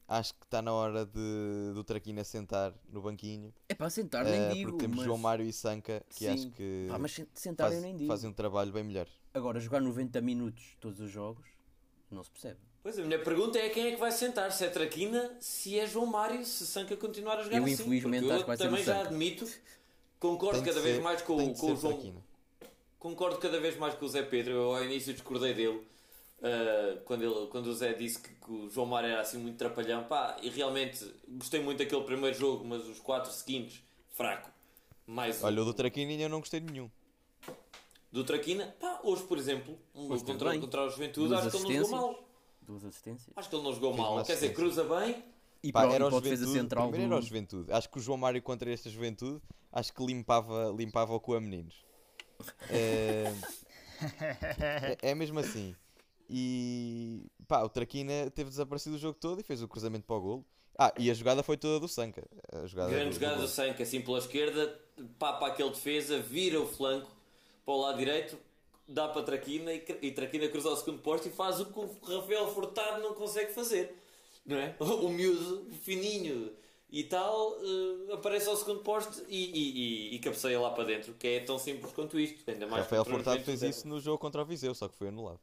S2: acho que está na hora de, do Traquina sentar no banquinho.
S3: É para sentar,
S2: uh,
S3: nem digo.
S2: porque temos
S3: mas...
S2: Sentar Mário e Sanca, que
S3: Sim.
S2: acho que
S3: Pá, mas sen- sentar
S2: faz-
S3: eu nem digo.
S2: fazem um trabalho bem melhor.
S3: Agora, jogar 90 minutos todos os jogos, não se percebe.
S1: Pois a minha pergunta é quem é que vai sentar, se é Traquina, se é João Mário, se Sanca continuar a jogar
S3: Eu,
S1: assim.
S3: infelizmente, acho que vai
S1: também já
S3: Sanca.
S1: admito, concordo cada vez
S2: ser-
S1: mais com, com o João.
S2: Traquina.
S1: Concordo cada vez mais com o Zé Pedro. Eu ao início discordei dele. uh, quando, ele, quando o Zé disse que, que o João Mário era assim muito trapalhão, pá, e realmente gostei muito daquele primeiro jogo, mas os quatro seguintes, fraco. Mais um.
S2: Olha, o do Traquina eu não gostei de nenhum.
S1: Do Traquina, pá, hoje por exemplo, um contra, contra o Juventude, acho que ele não jogou mal.
S3: Duas assistências.
S1: Acho que ele não jogou mal. Quer dizer, cruza bem.
S3: E
S2: Pá,
S3: para,
S2: era
S3: e
S2: o
S3: para
S2: Juventude,
S3: central
S2: primeiro
S3: do...
S2: era o Juventude. Acho que o João Mário contra esta Juventude, acho que limpava, limpava o cu a meninos. É, [LAUGHS] é, é mesmo assim. E pá, o Traquina teve desaparecido o jogo todo e fez o cruzamento para o golo. Ah, e a jogada foi toda do Sanca. A jogada
S1: Grande
S2: do- do
S1: jogada do
S2: golo.
S1: Sanca, assim pela esquerda, papa aquele defesa, vira o flanco para o lado direito, dá para Traquina e, e Traquina cruza ao segundo posto e faz o que o Rafael Furtado não consegue fazer. Não é? [LAUGHS] O miúdo, fininho e tal, eh, aparece ao segundo posto e, e, e- e cabeceia lá para dentro, que é tão simples quanto isto. Ainda mais
S2: Rafael Furtado fez isso no jogo contra o Viseu, só que foi anulado.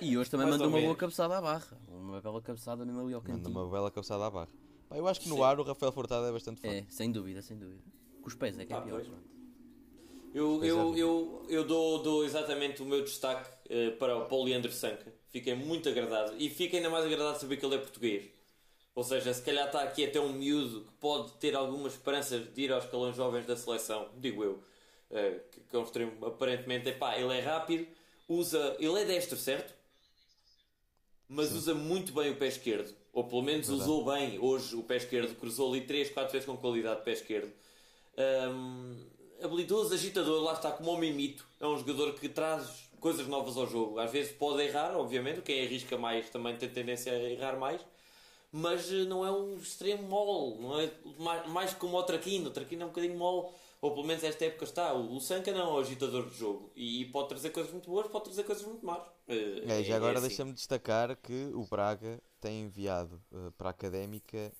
S3: E hoje também
S1: Mais
S3: mandou
S1: ou
S3: uma boa cabeçada à barra. Uma bela cabeçada mesmo ali ao
S2: Manda
S3: cantinho.
S2: uma bela cabeçada à barra. Pá, eu acho que no
S1: Sim.
S2: ar o Rafael Furtado é bastante forte.
S3: É, sem dúvida, sem dúvida. Com os pés é que é
S1: Ah,
S3: pior.
S1: pois.
S3: pronto.
S1: Eu, eu, eu, eu dou, dou exatamente o meu destaque eh, para, o- para o Leandro Sanca. Fiquei muito agradado. E fico ainda mais agradado saber que ele é português. Ou seja, se calhar está aqui até um miúdo que pode ter algumas esperanças de ir aos escalões jovens da seleção, digo eu. eh, que, que é um extremo, aparentemente, epá, ele é rápido, usa. Ele é destro, certo? Mas usa muito bem o pé esquerdo. Ou pelo menos
S2: Verdade.
S1: usou bem hoje o pé esquerdo. Cruzou ali 3, 4 vezes com qualidade de pé esquerdo. Hum, habilidoso, agitador, lá está como o Mimito. É um jogador que traz coisas novas ao jogo. Às vezes pode errar, obviamente, quem arrisca mais também tem tendência a errar mais, mas eh, não é um extremo mole, não é mais, mais como o Traquino. O Traquino é um bocadinho mole, ou pelo menos esta época está. O, o Sanka não é o agitador de jogo e, pode trazer coisas muito boas, pode trazer coisas muito más. Eh,
S2: É, já
S1: é
S2: agora
S1: assim.
S2: deixa-me destacar que o Braga tem enviado eh, para a Académica,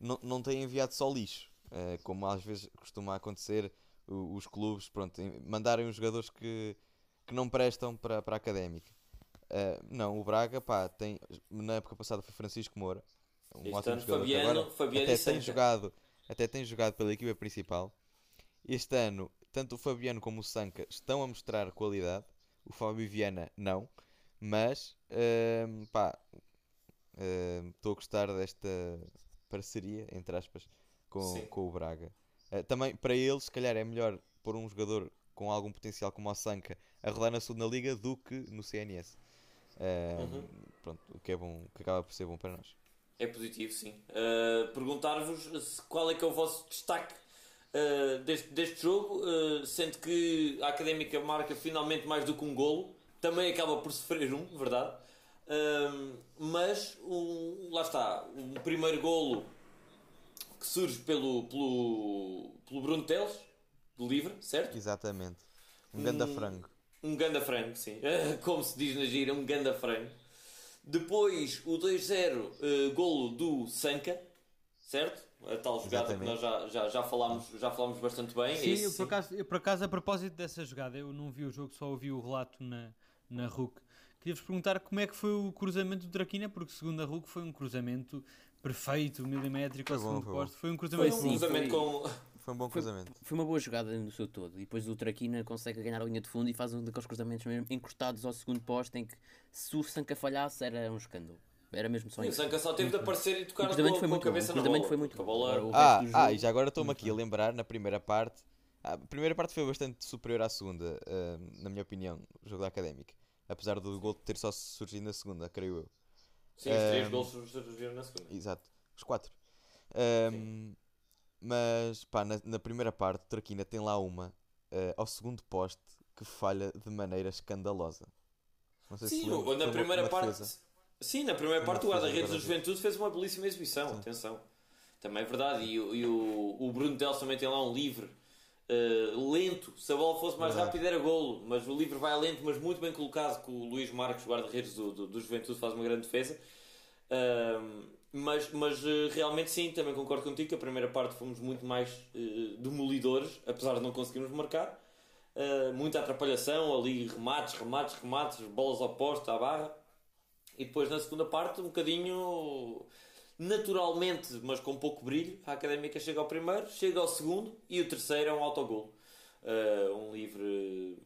S2: não, não tem enviado só lixo, eh, como às vezes costuma acontecer os clubes pronto, em- mandarem os jogadores que, que não prestam para, para a Académica. Eh, não, o Braga pá, tem, na época passada foi Francisco Moura, um
S1: Este
S2: ótimo jogador
S1: Fabiano-
S2: agora
S1: Fabiano
S2: até tem jogado, até tem jogado pela equipa principal. Este ano, tanto o Fabiano como o Sanca estão a mostrar qualidade. O Fábio Viana não, mas ehm, pá, ehm, estou a gostar desta parceria, entre aspas, com,
S1: Sim.
S2: com o Braga. Eh, também para eles, se calhar, é melhor pôr um jogador com algum potencial como o Sanca a rodar na segunda liga do que no CNS. Ehm,
S1: Uhum.
S2: Pronto, o que é bom, o que acaba por ser bom para nós.
S1: É positivo, sim. Uh, Perguntar-vos qual é que é o vosso destaque uh, deste, deste jogo, uh, sendo que a Académica marca finalmente mais do que um golo, também acaba por sofrer um, verdade? Mas um, lá está, um primeiro golo que surge pelo, pelo, pelo Bruno Teles, do Livre, certo?
S2: Exatamente. Um ganda
S1: Hum,
S2: frango.
S1: Um ganda frango, sim. [LAUGHS] Como se diz na gira, um ganda frango. Depois o 2-0, eh, golo do Sanka, certo? A tal jogada que
S2: Exatamente.
S1: nós já, já, já, falámos, já falámos bastante bem.
S4: Sim,
S1: Esse
S4: eu
S1: sim.
S4: por, acaso, eu por acaso, a propósito dessa jogada, eu não vi o jogo, só ouvi o relato na, na RUC. Queria-vos perguntar como é que foi o cruzamento do Traquina, porque segundo a RUC foi um cruzamento perfeito, milimétrico,
S2: Foi
S4: ao
S2: bom,
S4: segundo
S2: foi bom.
S4: posto. Foi um
S1: Foi
S4: cruzamento
S1: um
S3: sim,
S1: cruzamento
S3: foi-
S1: com.
S2: Foi um bom
S3: Foi-
S2: cruzamento.
S3: Foi uma boa jogada no seu todo. E depois o Traquina consegue ganhar a linha de fundo e faz um daqueles cruzamentos mesmo encostados ao segundo posto em que se o Sanca falhasse era um escândalo. Era mesmo só
S1: Sim, o
S3: isso.
S1: Sanka só teve de aparecer e
S3: O
S1: tocar com,
S3: cruzamento foi
S1: com a
S3: muito bom. O
S1: cabeça na
S3: cruzamento
S1: bola.
S3: foi muito bom. o
S2: Ah, ah, e já agora estou-me aqui a lembrar, na primeira parte, ah, a primeira parte foi bastante superior à segunda, ah, na minha opinião, o jogo da Académica. Apesar do gol ter só surgido na segunda, creio eu.
S1: Sim, os três gols surgiram na segunda.
S2: Exato, os quatro. Ahm, mas, pá, na, na primeira parte, o Traquina tem lá uma, ah, ao segundo poste, que falha de maneira escandalosa. Não sei se
S1: Sim,
S2: lembra,
S1: na primeira
S2: uma
S1: parte.
S2: defesa.
S1: Sim, na primeira parte o guarda-redes
S2: do
S1: da Juventude fez uma belíssima exibição.
S2: Sim.
S1: Atenção. Também é verdade. E, o- e o, o Bruno Teles também tem lá um livre eh, lento. Se a bola fosse mais rápida era golo. Mas o livre vai lento, mas muito bem colocado. Que o Luís Marques, guarda-redes do, do, do Juventude, faz uma grande defesa. Ahm, mas mas eh, realmente sim, também concordo contigo que a primeira parte fomos muito mais eh, demolidores, apesar de não conseguirmos marcar. Uh, muita atrapalhação ali, remates, remates, remates, bolas ao posto, à barra. E depois na segunda parte, um bocadinho naturalmente, mas com pouco brilho, a Académica chega ao primeiro, chega ao segundo e o terceiro é um autogol. Uh, um livre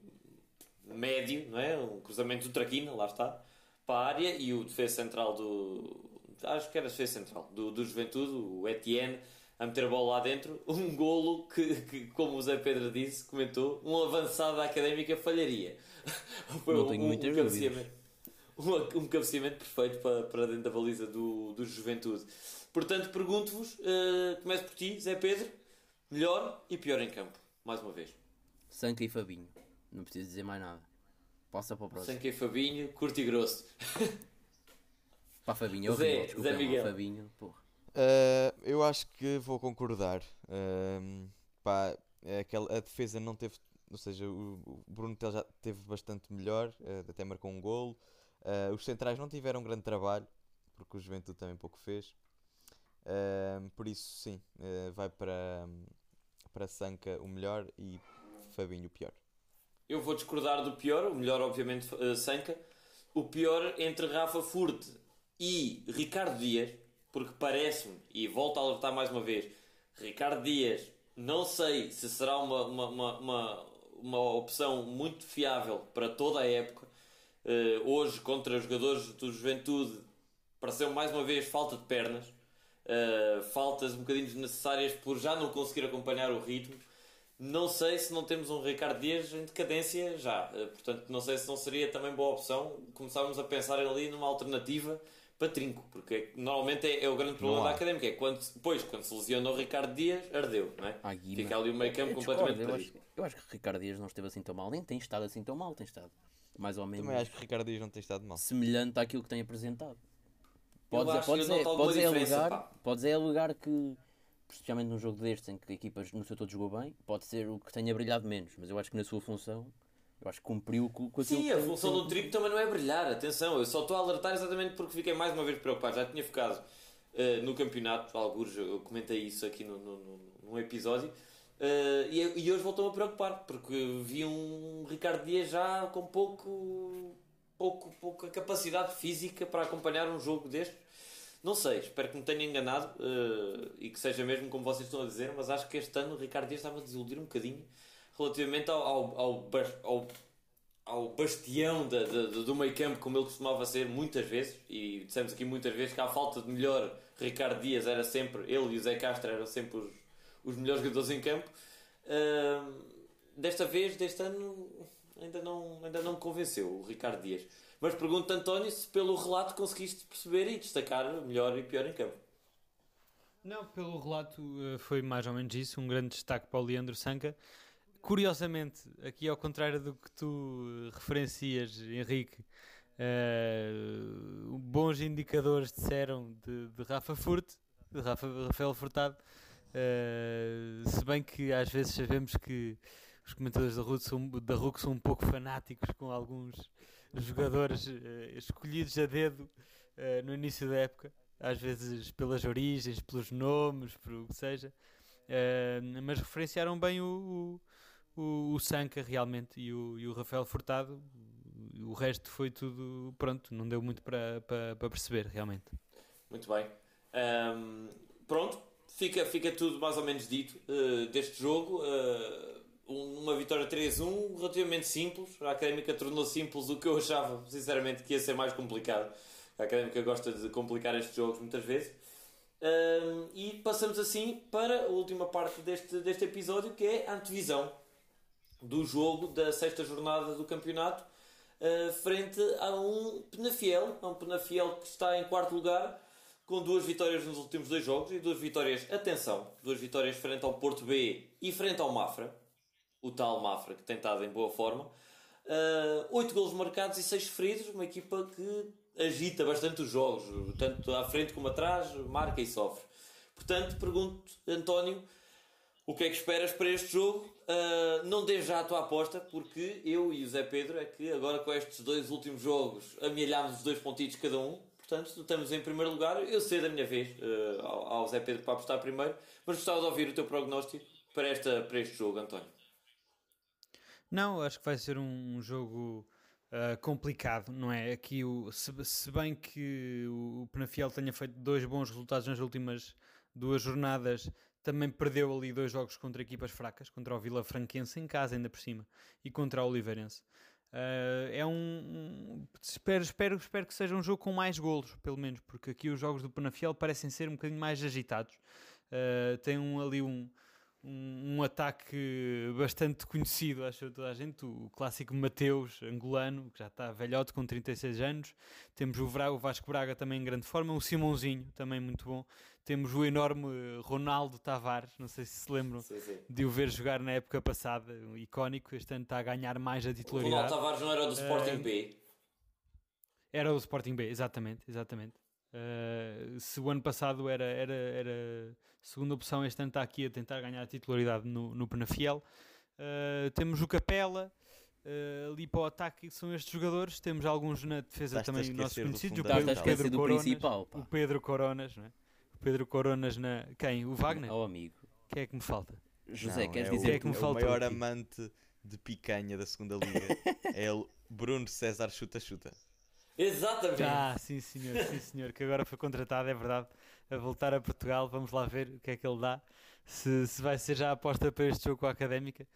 S1: médio, não é? Um cruzamento do Traquina, lá está, para a área e o defesa central do. Acho que era defesa central do, do Juventude, o Etienne, a meter a bola lá dentro. [LAUGHS] Um golo que, que, como o Zé Pedro disse, comentou, um avançado da Académica falharia. [LAUGHS]
S3: Não tenho
S1: um-
S3: muitas
S1: um
S3: dúvidas.
S1: Um, um cabeceamento perfeito para, para dentro da baliza do, do Juventude. Portanto, pergunto-vos, eh, começo por ti, Zé Pedro, melhor e pior em campo, mais uma vez.
S3: Sanca e Fabinho. Não preciso dizer mais nada. Passa para o próximo.
S1: Sem que Fabinho, curto e grosso. [LAUGHS]
S3: Para Fabinho, é
S1: Zé-
S3: horrível.
S1: Zé Miguel.
S3: Fabinho, porra.
S2: Uh, eu acho que vou concordar. Um, pá, é aquela, a defesa não teve. Ou seja, o, o Bruno Tel já teve bastante melhor, uh, até marcou um golo. Uh, os centrais não tiveram grande trabalho, porque o Juventude também pouco fez. Um, por isso, sim, uh, vai para, para Sanca o melhor e Fabinho o pior.
S1: Eu vou discordar do pior, o melhor, obviamente, Sanca. O pior entre Rafa Furte e Ricardo Dias, porque parece-me, e volto a alertar mais uma vez, Ricardo Dias, não sei se será uma, uma, uma, uma, uma opção muito fiável para toda a época. Eh, hoje, contra os jogadores do Juventude, pareceu mais uma vez falta de pernas. Uh, faltas um bocadinho desnecessárias por já não conseguir acompanhar o ritmo. Não sei se não temos um Ricardo Dias em decadência já. Uh, portanto, não sei se não seria também boa opção começarmos a pensar ali numa alternativa para Trinco, porque normalmente é, é o grande problema da académica. É quando, depois, quando se lesiona o Ricardo Dias, ardeu, não é?
S3: Ah.
S1: Fica ali o meio campo
S3: Eu
S1: completamente
S3: discordo, eu acho, eu acho que o Ricardo Dias não esteve assim tão mal, nem tem estado assim tão mal, tem estado. Mais ou menos
S2: Também acho que o Ricardo Dias não tem estado mal.
S3: semelhante àquilo que tem apresentado. Podes,
S1: que
S3: podes, é, podes, é
S1: pá.
S3: podes é alegar que, especialmente num jogo destes em que equipas no seu todo jogou bem, pode ser o que tenha brilhado menos, mas eu acho que na sua função, eu acho que cumpriu com, com aquilo
S1: Sim, a função
S3: tem-
S1: do trigo também não é brilhar, atenção, eu só estou a alertar exatamente porque fiquei mais uma vez preocupado. Já tinha ficado eh, no campeonato, alguns, eu comentei isso aqui no, no, no- num episódio, eh, e, e hoje voltou-me a preocupar porque vi um Ricardo Dias já com pouco, pouco, pouca capacidade física para acompanhar um jogo deste. Não sei, espero que me tenha enganado eh, e que seja mesmo como vocês estão a dizer, mas acho que este ano o Ricardo Dias estava a desiludir um bocadinho relativamente ao, ao, ao, ao ao bastião da- da- do meio campo como ele costumava ser muitas vezes e dissemos aqui muitas vezes que à falta de melhor Ricardo Dias era sempre ele e o Zé Castro eram sempre os, os melhores jogadores em campo. Ahm, desta vez, deste ano ainda não, ainda não me convenceu o Ricardo Dias. Mas pergunto António se pelo relato conseguiste perceber e destacar melhor e pior em campo.
S4: Não, pelo relato eh, foi mais ou menos isso, um grande destaque para o Leandro Sanca. Curiosamente, aqui ao contrário do que tu eh, referencias, Henrique, eh, bons indicadores disseram de, de Rafa Furto, de Rafa, Rafael Furtado, eh, se bem que às vezes sabemos que os comentadores da RUC são, da RUC são um pouco fanáticos com alguns jogadores eh, escolhidos a dedo eh, no início da época às vezes pelas origens, pelos nomes, por o que seja, mas referenciaram bem o, o, o, Sanca realmente e o, e o Rafael Furtado. O resto foi tudo pronto, não deu muito para, perceber realmente.
S1: Muito bem. Ahm, pronto, fica, fica tudo mais ou menos dito eh, deste jogo. Um- uma vitória 3-1 relativamente simples. A Académica tornou simples o que eu achava, sinceramente, que ia ser mais complicado. A Académica gosta de complicar estes jogos muitas vezes. Ahm, e passamos assim para a última parte deste, deste episódio, que é a antevisão do jogo da sexta jornada do campeonato uh, frente a um Penafiel, a um Penafiel que está em quarto lugar com duas vitórias nos últimos dois jogos e duas vitórias, atenção, duas vitórias frente ao Porto B e frente ao Mafra, o tal Mafra que tem estado em boa forma. Uh, oito golos marcados e seis feridos, uma equipa que agita bastante os jogos, tanto à frente como atrás, marca e sofre. Portanto, pergunto, António, o que é que esperas para este jogo? Uh, não dês já a tua aposta, porque eu e o Zé Pedro é que agora com estes dois últimos jogos amealhámos os dois pontitos cada um. Portanto, estamos em primeiro lugar. Eu sei da minha vez uh, ao, Zé Pedro para apostar primeiro, mas gostava de ouvir o teu prognóstico para, esta, para este jogo, António.
S4: Não, acho que vai ser um jogo uh, complicado, não é? Aqui, o, se, se bem que o Penafiel tenha feito dois bons resultados nas últimas duas jornadas, também perdeu ali dois jogos contra equipas fracas, contra o Vila Franquense em casa ainda por cima e contra o Oliveirense. Uh, é um, espero, espero, espero que seja um jogo com mais golos, pelo menos, porque aqui os jogos do Penafiel parecem ser um bocadinho mais agitados. Uh, tem um, ali um, um, um ataque bastante conhecido, acho toda a gente, o clássico Mateus, angolano, que já está velhote com 36 anos. Temos o, Vra- o Vasco Braga também em grande forma, o Simãozinho também muito bom. Temos o enorme eh, Ronaldo Tavares, não sei se se lembram
S1: Sim, sim.
S4: de o ver jogar na época passada, um icónico. Este ano está a ganhar mais a
S1: O Ronaldo
S4: titularidade.
S1: Tavares não era do Sporting
S4: Uh,
S1: B.
S4: Era o Sporting B, exatamente, exatamente. Uh, se o ano passado era, era, era segunda opção, este ano está aqui a tentar ganhar a titularidade no, no Penafiel. Uh, temos o Capela, uh, ali para o ataque são estes jogadores. Temos alguns na defesa
S2: Estás-te a
S4: também nossos conhecidos. O.
S3: Estás
S4: Pedro,
S3: esquecer
S4: Pedro Coronas, o Pedro Coronas, não é? O Pedro Coronas na. Quem? O Wagner?
S3: Oh, amigo.
S4: Quem é que me falta?
S3: José,
S2: Não,
S3: queres
S2: é
S3: dizer
S2: o,
S4: Quem é que me
S2: é o
S4: faltou
S2: maior
S4: aqui?
S2: amante de picanha da segunda liga [LAUGHS] é ele, Bruno César Chuta Chuta.
S1: Exatamente.
S4: Ah, sim senhor, sim senhor, que agora foi contratado, é verdade, a voltar a Portugal. Vamos lá ver o que é que ele dá, se, se vai ser já a aposta para este jogo com a Académica.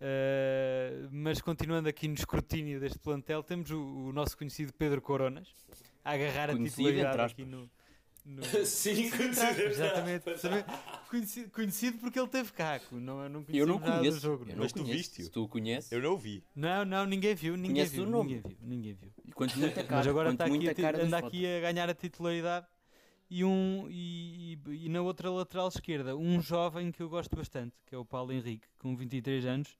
S4: Uh, mas continuando aqui no escrutínio deste plantel, temos o, o nosso conhecido Pedro Coronas a agarrar a
S3: Conhecido,
S4: titularidade
S3: entre
S4: aqui no. No... [LAUGHS]
S1: Sim,
S4: Exatamente, sabe- conhecido, conhecido porque ele teve caco, não, não
S3: Eu não
S4: nada do
S3: conheço.
S4: jogo.
S3: eu
S4: não.
S2: Mas tu
S3: conheço.
S2: viste-o?
S3: Tu o conheces,
S2: Eu não o vi.
S4: Não, não, ninguém viu, ninguém
S3: Conheces
S4: viu,
S3: o nome?
S4: ninguém viu, ninguém viu.
S3: e quanto muita cara,
S4: Mas agora
S3: quanto
S4: está aqui,
S3: muita
S4: a anda
S3: fotos.
S4: aqui a ganhar a titularidade e, um, e, e- e na outra lateral esquerda um jovem que eu gosto bastante, que é o Paulo Henrique, com 23 anos,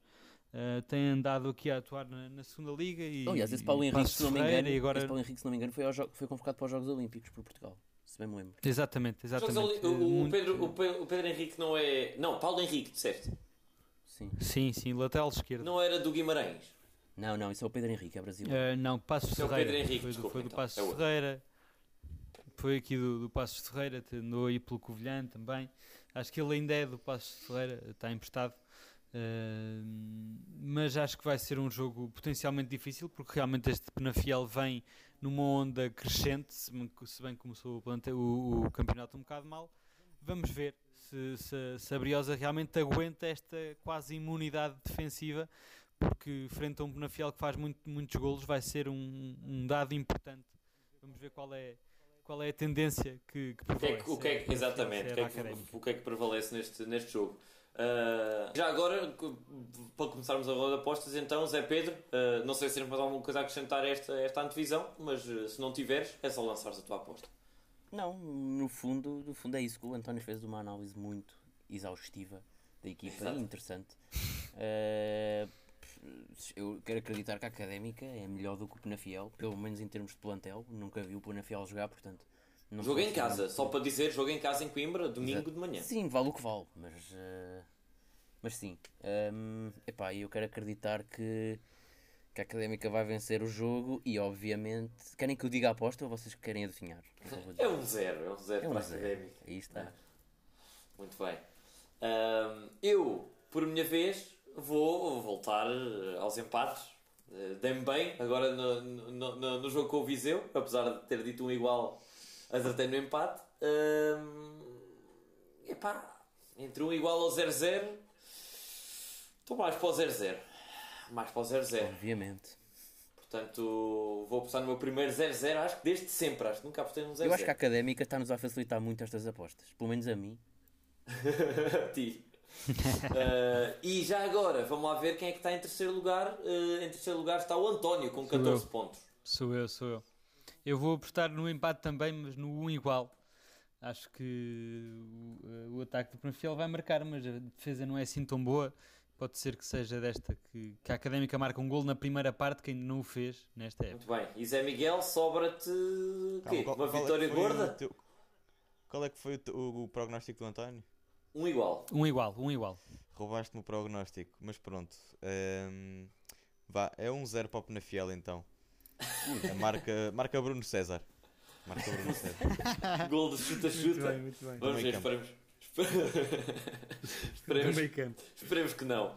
S4: Uh, tem andado aqui a atuar na, na segunda liga e
S3: Aliás, esse Paulo Henrique, se não me engano,
S4: agora...
S3: Paulo Henrique, se não me engano, foi, jo- foi convocado para os Jogos Olímpicos por Portugal, se bem me lembro.
S4: Exatamente, exatamente.
S1: ali- o, o
S4: Muito-
S1: Pedro, o, Pe- o Pedro Henrique não é. Não, Paulo Henrique, disseste.
S3: Sim.
S4: Sim, sim, lateral esquerdo.
S1: Não era do Guimarães.
S3: Não, não, isso é o Pedro Henrique, é brasileiro.
S4: Uh, não, Passos
S1: Esse é o
S4: Ferreira.
S1: Pedro Henrique,
S4: foi, do,
S1: desculpa,
S4: foi do
S1: então.
S4: Passos
S1: É.
S4: Ferreira. Foi aqui do, do Passos Ferreira, andou aí pelo Covilhã também. Acho que ele ainda é do Passos Ferreira, está emprestado. Uh, mas acho que vai ser um jogo potencialmente difícil porque realmente este Penafiel vem numa onda crescente, se bem, começou o, o- campeonato um bocado mal. Vamos ver se, se, se a Briosa realmente aguenta esta quase imunidade defensiva, porque frente a um Penafiel que faz muito- muitos golos vai ser um, um dado importante. Vamos ver qual é, qual é a tendência que, que
S1: é
S4: prevalece.
S1: o que é que-
S4: é-
S1: exatamente, o que, é que,
S4: Académica.
S1: o que é que prevalece neste, neste jogo? Ah, já agora, para começarmos a roda de apostas, então, Zé Pedro, ah, não sei se tens mais alguma coisa a acrescentar a esta, esta antevisão, mas ah, se não tiveres, é só lançares a tua aposta.
S3: Não, no fundo, no fundo é isso que o António fez uma análise muito exaustiva da equipa
S1: Exato.
S3: interessante. Eu quero acreditar que a Académica é melhor do que o Penafiel, pelo menos em termos de plantel. Nunca vi o Penafiel jogar, portanto. Não
S1: Jogo em casa, só para dizer, jogo em casa em Coimbra, domingo de manhã.
S3: Sim, vale o que vale, mas. eh, mas sim. Ehm, epá, eu quero acreditar que, que a Académica vai vencer o jogo e, obviamente. Querem que eu diga a aposta ou vocês querem adivinhar?
S1: É um zero, é um zero
S3: É um
S1: para a
S3: zero.
S1: Académica.
S3: Aí está.
S1: Muito bem. Ahm, eu, por minha vez, vou voltar eh, aos empates. Eh, Dei-me bem agora no, no, no- no jogo com o Viseu, apesar de ter dito um igual, acertei no empate. Ahm, epá, entre um igual ao 0-0, estou mais para o 0-0. Mais para o 0-0.
S3: Obviamente.
S1: Portanto, vou apostar no meu primeiro 0-0, acho que desde sempre, acho que nunca apostei num 0-0.
S3: Eu acho que a académica está-nos a facilitar muito estas apostas. Pelo menos a mim. [LAUGHS]
S1: ti. Uh, e já agora, vamos lá ver quem é que está em terceiro lugar. Uh, em terceiro lugar está o António com 14
S4: eu.
S1: pontos.
S4: Sou eu, sou eu. Eu vou apostar no empate também, mas no 1 igual. Acho que o, o ataque do Penafiel vai marcar, mas a defesa não é assim tão boa. Pode ser que seja desta que, que a Académica marca um gol na primeira parte, que ainda não o fez nesta época.
S1: Muito bem. E Zé Miguel, sobra-te
S2: qual-
S1: uma
S2: é
S1: vitória
S2: o
S1: gorda?
S2: teu- Qual é que foi o, teu- o- o prognóstico do António?
S1: Um igual.
S4: Um igual, um igual.
S2: Roubaste-me o prognóstico, mas pronto. Ehm, vá, é um zero para o Penafiel então. A marca, marca Bruno César. Marca Bruno [LAUGHS] César.
S1: Gol de chuta-chuta.
S4: muito bem.
S1: Vamos ver,
S2: meio campo.
S1: esperemos. esperemos, esperemos que não.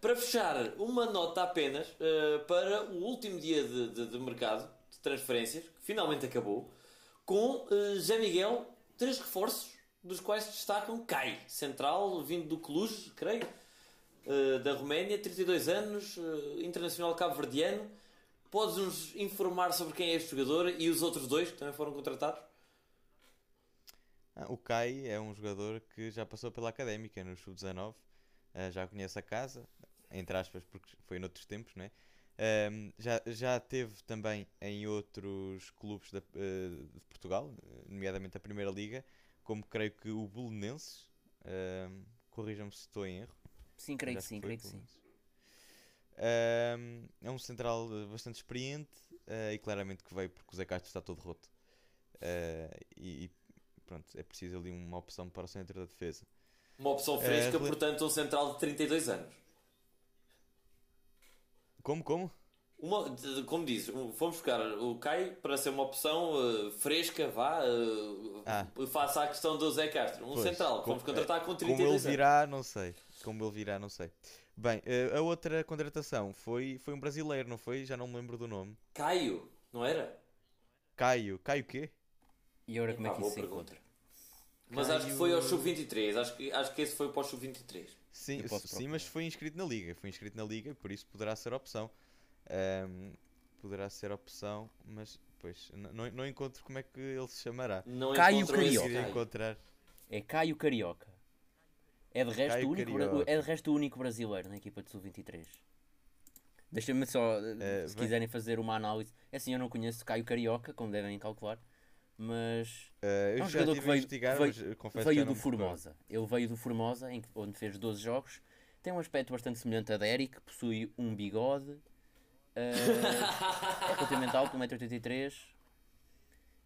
S1: Para fechar, uma nota apenas ah, para o último dia de, de- de mercado de transferências, que finalmente acabou, com ah, Zé Miguel, três reforços, dos quais destacam Kai, central, vindo do Cluj, creio, ah, da Roménia, 32 anos, internacional cabo-verdiano. Podes-nos informar sobre quem é este jogador e os outros dois que também foram contratados?
S2: Ah, o Kai é um jogador que já passou pela Académica no Sub-19, ah, já conhece a casa, entre aspas, porque foi noutros tempos, não é? Ahm, já, já teve também em outros clubes da- ah, de Portugal, nomeadamente a Primeira Liga, como creio que o Belenenses, ahm, corrijam-me se estou em erro.
S3: Sim, creio que sim, creio que sim.
S2: Ahm, é um central eh, bastante experiente eh, e claramente que veio porque o Zé Castro está todo roto. Eh, e, e pronto, é preciso ali uma opção para o centro da defesa.
S1: Uma opção fresca,
S2: rela-
S1: portanto, um central de 32 anos.
S2: Como, como?
S1: Uma, como dizes, um- fomos buscar o Kai para ser uma opção fresca, vá, uh,
S2: Ah.
S1: face à questão do Zé Castro. Um
S2: Pois,
S1: central, fomos contratar com
S2: Como
S1: 32
S2: ele
S1: anos.
S2: virá, não sei. Como ele virá, não sei. Bem, eh, a outra contratação foi, foi um brasileiro, não foi? Já não me lembro do nome.
S1: Caio, não era?
S2: Caio. Caio quê?
S3: E agora como é que isso se
S1: pergunta.
S3: encontra?
S1: Mas acho que foi ao Sub-23. Acho que, acho que esse foi para o Sub-23.
S2: Sim, sim, mas foi inscrito na liga. Foi inscrito na liga, por isso poderá ser opção. Ahm, poderá ser opção, mas pois não, não encontro como é que ele se chamará.
S1: Não
S3: Caio Carioca.
S1: Caio.
S2: encontrar.
S3: É Caio Carioca. É de resto,
S2: Caio
S3: o único,
S2: Carioca.
S3: é de resto o único brasileiro na equipa de Sub-23. Deixa-me só,
S2: Eh,
S3: se
S2: bem-
S3: quiserem fazer uma análise. É assim, eu não conheço Caio Carioca, como devem calcular, mas
S2: Ah,
S3: é um jogador que veio, veio,
S2: que
S3: veio do. Formosa. Ele veio do Formosa, em onde fez 12 jogos, Tem um aspecto bastante semelhante a Derek, possui um bigode, eh, [LAUGHS] é relativamente alto, 1,83m.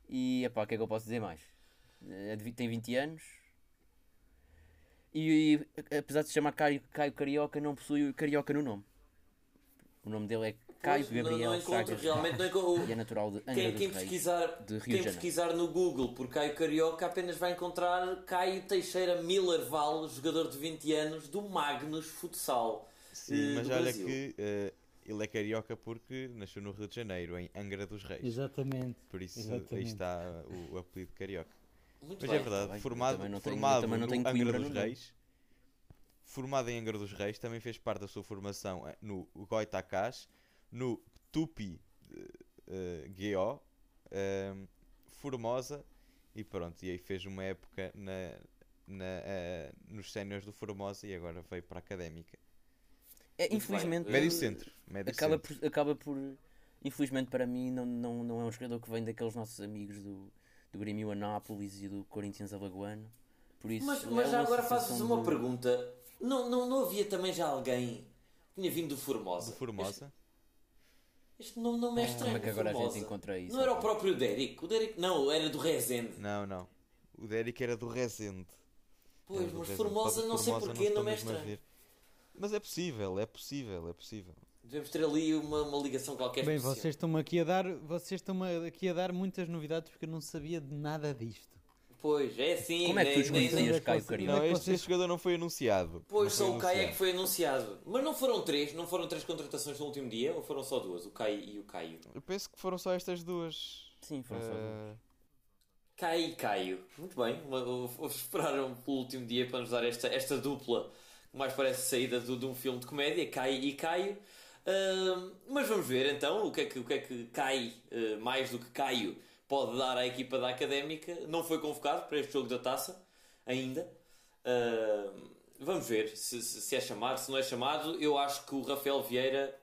S3: E, epá, o que é que eu posso dizer mais? Eh, de vi- tem 20 anos. E, e, apesar de se chamar Caio, Caio Carioca, não possui Carioca no nome. O nome dele é Caio
S1: Pois, não-
S3: Gabriel
S1: não, encontro,
S3: Chagas
S1: realmente não encontro.
S3: e é natural de Angra
S1: Quem,
S3: dos
S1: quem
S3: Reis.
S1: pesquisar,
S3: de Rio
S1: quem
S3: Janeiro.
S1: pesquisar no Google por Caio Carioca apenas vai encontrar Caio Teixeira Miller Val, jogador de 20 anos do Magnus Futsal.
S2: Sim,
S1: eh,
S2: mas olha
S1: Brasil.
S2: que eh, ele é carioca porque nasceu no Rio de Janeiro, em Angra dos Reis.
S4: Exatamente.
S2: Por isso aí
S4: Exatamente.
S2: está o, o apelido carioca.
S1: Muito
S2: Mas
S1: bem.
S2: é verdade,
S3: bem.
S2: formado,
S3: Também não tenho-
S2: formado
S3: também não
S2: no
S3: tenho
S2: Angra dos. Reis, formado em Angra dos Reis, também fez parte da sua formação eh, no Goitacás, no Tupi GO, eh, Formosa e pronto, e aí fez uma época na, na, eh, nos séniores do Formosa e agora veio para a Académica.
S3: É, infelizmente.
S2: Médio centro, médio
S3: acaba
S2: centro.
S3: por, acaba por. Infelizmente para mim, não, não, não é um jogador que vem daqueles nossos amigos do, do Grêmio Anápolis e do Corinthians Alagoano. Por isso,
S1: Mas,
S3: é
S1: mas já agora fazes uma
S3: de-
S1: pergunta. Não, não, não havia também já alguém que tinha vindo do Formosa?
S2: Do Formosa.
S1: Este, este nome não é estranho.
S3: Como é que agora a
S1: Formosa.
S3: gente encontra isso?
S1: Não era o próprio Derek? O Derek não, era do Rezende.
S2: Não, não. O Derek era do Rezende.
S1: Pois,
S2: Era do
S1: mas
S2: Rezende.
S1: Formosa não sei porquê, não é
S2: a
S1: estranho.
S2: Mas é possível, é possível, é possível.
S1: Devemos ter ali uma, uma ligação qualquer
S4: Bem,
S1: especial.
S4: vocês estão-me aqui a dar, vocês estão aqui a dar muitas novidades porque eu não sabia de nada disto.
S1: Pois, é assim.
S3: Como é que
S1: nem-
S3: tu
S1: nem-
S3: desconhecias Caio
S4: Não,
S3: Carioca?
S2: Não, este, jogador não foi anunciado.
S1: Pois,
S2: foi
S1: só o Caio é que foi anunciado. Mas não foram três, não foram três contratações no último dia, ou foram só duas? O Caio e o Caio.
S2: Eu penso que foram só estas duas.
S3: Sim, foram só duas.
S2: Eh,
S1: Caio e Caio. Muito bem. Vou vou esperar pelo último dia para nos dar esta, esta dupla que mais parece saída do- de um filme de comédia, Caio e Caio. Mas vamos ver então o que é que, o que, é que Cai, eh, mais do que Caio, pode dar à equipa da Académica. Não foi convocado para este jogo da taça ainda. Ahm, vamos ver se, se- se é chamado, se não é chamado. Eu acho que o Rafael Vieira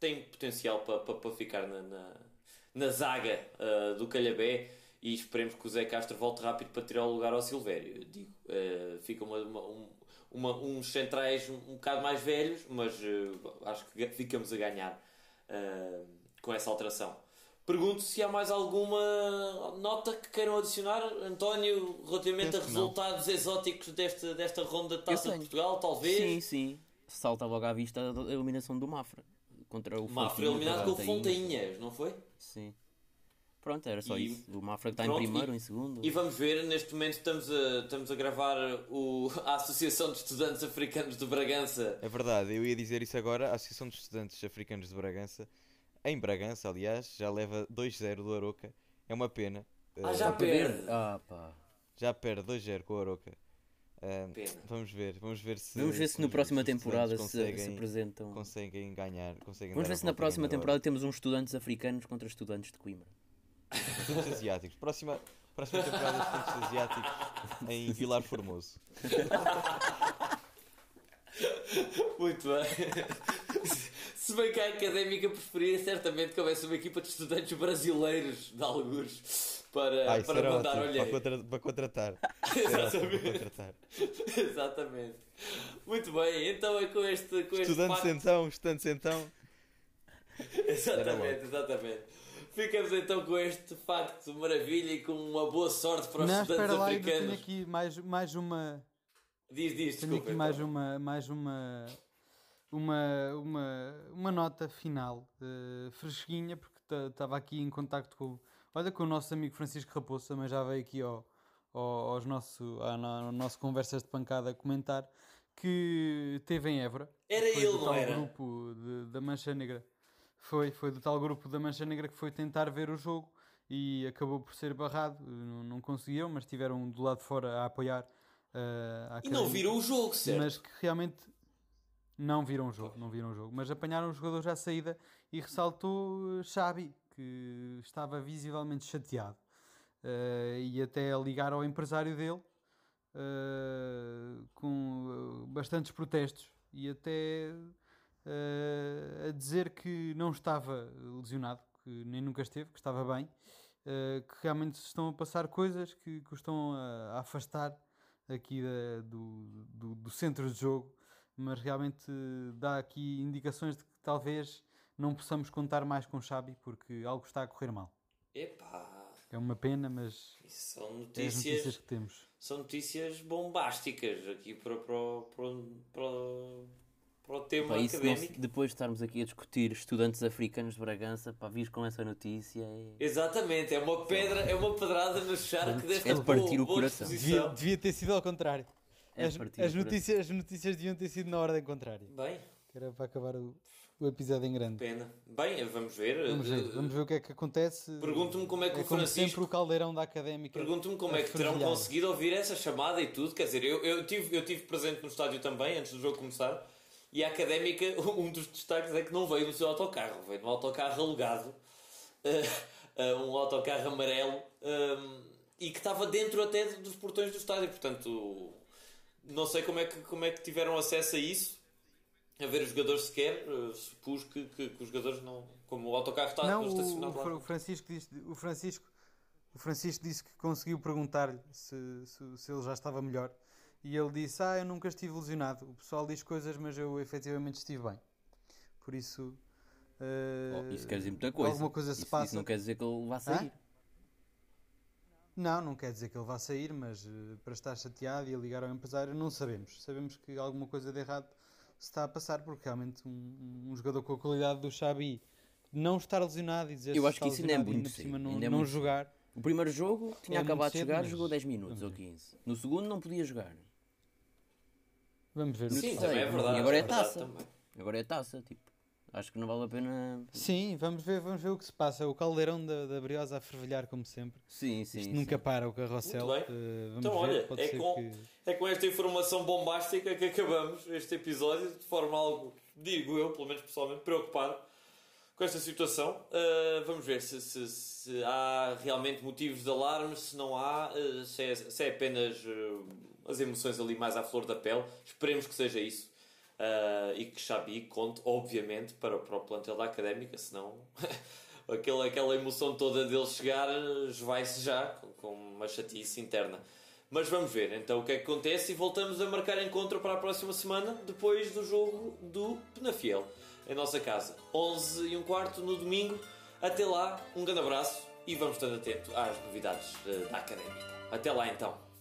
S1: tem potencial para, para, para ficar na, na, na zaga ah, do Calhabé e esperemos que o Zé Castro volte rápido para tirar o lugar ao Silvério. Digo, ah, fica uma, uma- um- uma- uns centrais um, um bocado mais velhos, mas ah, acho que ficamos a ganhar ah, com essa alteração. Pergunto se há mais alguma nota que queiram adicionar, António, relativamente
S2: Penso
S1: a
S2: que não.
S1: resultados exóticos desta, desta ronda de Taça de. Portugal, talvez.
S3: Sim, sim. Salta logo à vista a eliminação do Mafra. Contra o
S1: Mafra
S3: Fontinha,
S1: eliminado com o.
S3: Fontainhas,
S1: não foi?
S3: Sim. Pronto, era só
S1: E-
S3: isso. O Mafra que está em primeiro,
S1: e-
S3: em segundo.
S1: E vamos ver, neste momento estamos a, estamos a gravar o, [LAUGHS] a Associação de Estudantes Africanos de Bragança.
S2: É verdade, eu ia dizer isso agora. A Associação de Estudantes Africanos de Bragança, em Bragança, aliás, já leva 2-0 do Aroca. É uma pena.
S1: Ah,
S2: Eh,
S1: já perde.
S3: Ah, pá.
S2: já perde 2-0 com o Aroca.
S1: Pena.
S2: vamos ver, vamos ver se.
S3: Vamos ver se na próxima temporada se,
S2: conseguem,
S3: se apresentam.
S2: conseguem ganhar. Conseguem
S3: Vamos ver se na próxima temporada temos uns estudantes africanos contra estudantes de Coimbra.
S2: Estudantes asiáticos. Próxima, próxima temporada de estudantes asiáticos em Vilar Formoso.
S1: Muito bem. Se bem que a académica preferia certamente que houvesse uma equipa de estudantes brasileiros de alguns para,
S2: isso
S1: para mandar
S2: ótimo, para, contra- para contratar. [LAUGHS] Ótimo para
S1: Exatamente.
S2: contratar.
S1: Exatamente. Muito bem, então é com este, com este
S2: Estudantes
S1: facto-
S2: então, estudantes então.
S1: Exatamente, exatamente. Ficamos então com este facto maravilha e com uma boa sorte para os
S4: Não,
S1: estudantes
S4: espera lá, ainda tenho
S1: africanos.
S4: aqui mais, mais uma.
S1: Diz, diz,
S4: Tenho
S1: desculpa.
S4: aqui mais
S1: então.
S4: uma, mais uma, uma, uma, uma nota final eh, fresquinha, porque estava aqui em contacto com, olha, com o nosso amigo Francisco Raposo, também já veio aqui ao, ao, aos nosso, no- ao nosso Conversas de Pancada comentar que teve em Évora.
S1: Era ele, não era?
S4: grupo de- da Mancha Negra. Foi, foi do tal grupo da Mancha Negra que foi tentar ver o jogo e acabou por ser barrado. Não, não conseguiram, mas estiveram do lado de fora a apoiar. a
S1: E não viram o jogo, certo?
S4: mas que realmente não viram o jogo, não viram o jogo, mas apanharam os jogadores à saída e ressaltou eh, Xabi, que estava visivelmente chateado eh, e até ligar ao empresário dele eh, com bastantes protestos e até eh, a dizer que não estava lesionado, que nem nunca esteve, que estava bem, eh, que realmente estão a passar coisas que, que o estão a, a afastar aqui da- do, do, do centro de jogo, mas realmente dá aqui indicações de que talvez não possamos contar mais com Xabi porque algo está a correr mal.
S1: Epá,
S4: É uma pena, mas
S1: são
S4: é as
S1: notícias,
S4: notícias que temos.
S1: são notícias bombásticas aqui para, para, o- para, o- para, o- para o tema
S3: Pá,
S1: académico.
S3: depois de estarmos aqui a discutir estudantes africanos de Bragança, para vir com essa notícia é...
S1: Exatamente, é uma pedra, é uma pedrada no charco desta
S3: É de partir
S1: boa,
S3: o coração.
S4: Devia, devia ter sido ao contrário.
S3: É
S4: as,
S3: partir
S4: as
S3: o
S4: notícias, as notícias deviam ter sido na ordem contrária.
S1: Bem,
S4: Que era para acabar o, o episódio em grande.
S1: pena. Bem, vamos ver.
S4: Vamos ver, vamos ver o que é que acontece.
S1: Pergunto-me como é que
S4: é
S1: o
S4: como
S1: Francisco-
S4: sempre o caldeirão da académica.
S1: Pergunto-me como é que terão conseguido ouvir essa chamada e tudo. Quer dizer, eu, eu, tive, eu tive presente no estádio também, antes do jogo começar. E a académica, [LAUGHS] um dos destaques é que não veio no seu autocarro, veio num autocarro alugado, eh, um autocarro amarelo, eh, e que estava dentro até dos portões do estádio. Portanto, não sei como é que, como é que tiveram acesso a isso, a ver os jogadores sequer. eh, supus que, que, que os jogadores não. Como o autocarro está
S4: Não, o,
S1: estacionado
S4: o
S1: lá.
S4: Francisco disse, o Francisco, o Francisco disse que conseguiu perguntar-lhe se, se, se ele já estava melhor. E ele disse: Ah, eu nunca estive lesionado. O pessoal diz coisas, mas eu efetivamente estive bem. Por isso. eh,
S3: Oh, isso quer dizer muita coisa.
S4: Alguma coisa se
S3: isso,
S4: passa.
S3: Isso não quer dizer que ele vá sair.
S4: Não, não quer dizer que ele vá sair, mas eh, para estar chateado e a ligar ao empresário, não sabemos. Sabemos que alguma coisa de errado se está a passar, porque realmente um, um jogador com a qualidade do Xabi não estar lesionado e dizer
S3: Eu acho que isso ainda é muito cedo,
S4: não,
S3: é
S4: não
S3: muito
S4: jogar.
S3: O primeiro jogo tinha
S4: É
S3: acabado de
S4: cedo,
S3: jogar,
S4: mas-
S3: jogou 10 minutos ou
S4: ver.
S3: 15. No segundo não podia jogar.
S4: Vamos ver. o que
S1: Sim, também é verdade.
S3: E agora é
S1: verdade
S3: taça.
S1: também.
S3: Agora é taça, tipo. Acho que não vale a pena.
S4: Sim, vamos ver, vamos ver o que se passa. O caldeirão da, da Briosa a fervilhar, como sempre.
S3: Sim, sim.
S4: Isto
S3: sim.
S4: nunca para o carrossel.
S1: Muito bem.
S4: Vamos
S1: Então,
S4: ver,
S1: olha,
S4: pode
S1: é
S4: ser
S1: com-
S4: que.
S1: É com esta informação bombástica que acabamos este episódio, de forma algo, digo eu, pelo menos pessoalmente, preocupado com esta situação. Uh, vamos ver se, se- se há realmente motivos de alarme, se não há, uh, se, é, se é apenas uh, as emoções ali mais à flor da pele. Esperemos que seja isso. Uh, e que Xabi conte, obviamente, para, para o plantel da Académica, senão [LAUGHS] aquela, aquela emoção toda dele chegar uh, vai-se já com, com uma chatice interna. Mas vamos ver então o que é que acontece e voltamos a marcar encontro para a próxima semana, depois do jogo do Penafiel, em nossa casa. 11 e um quarto no domingo. Até lá, um grande abraço e vamos estar atento às novidades eh, da Académica. Até lá então.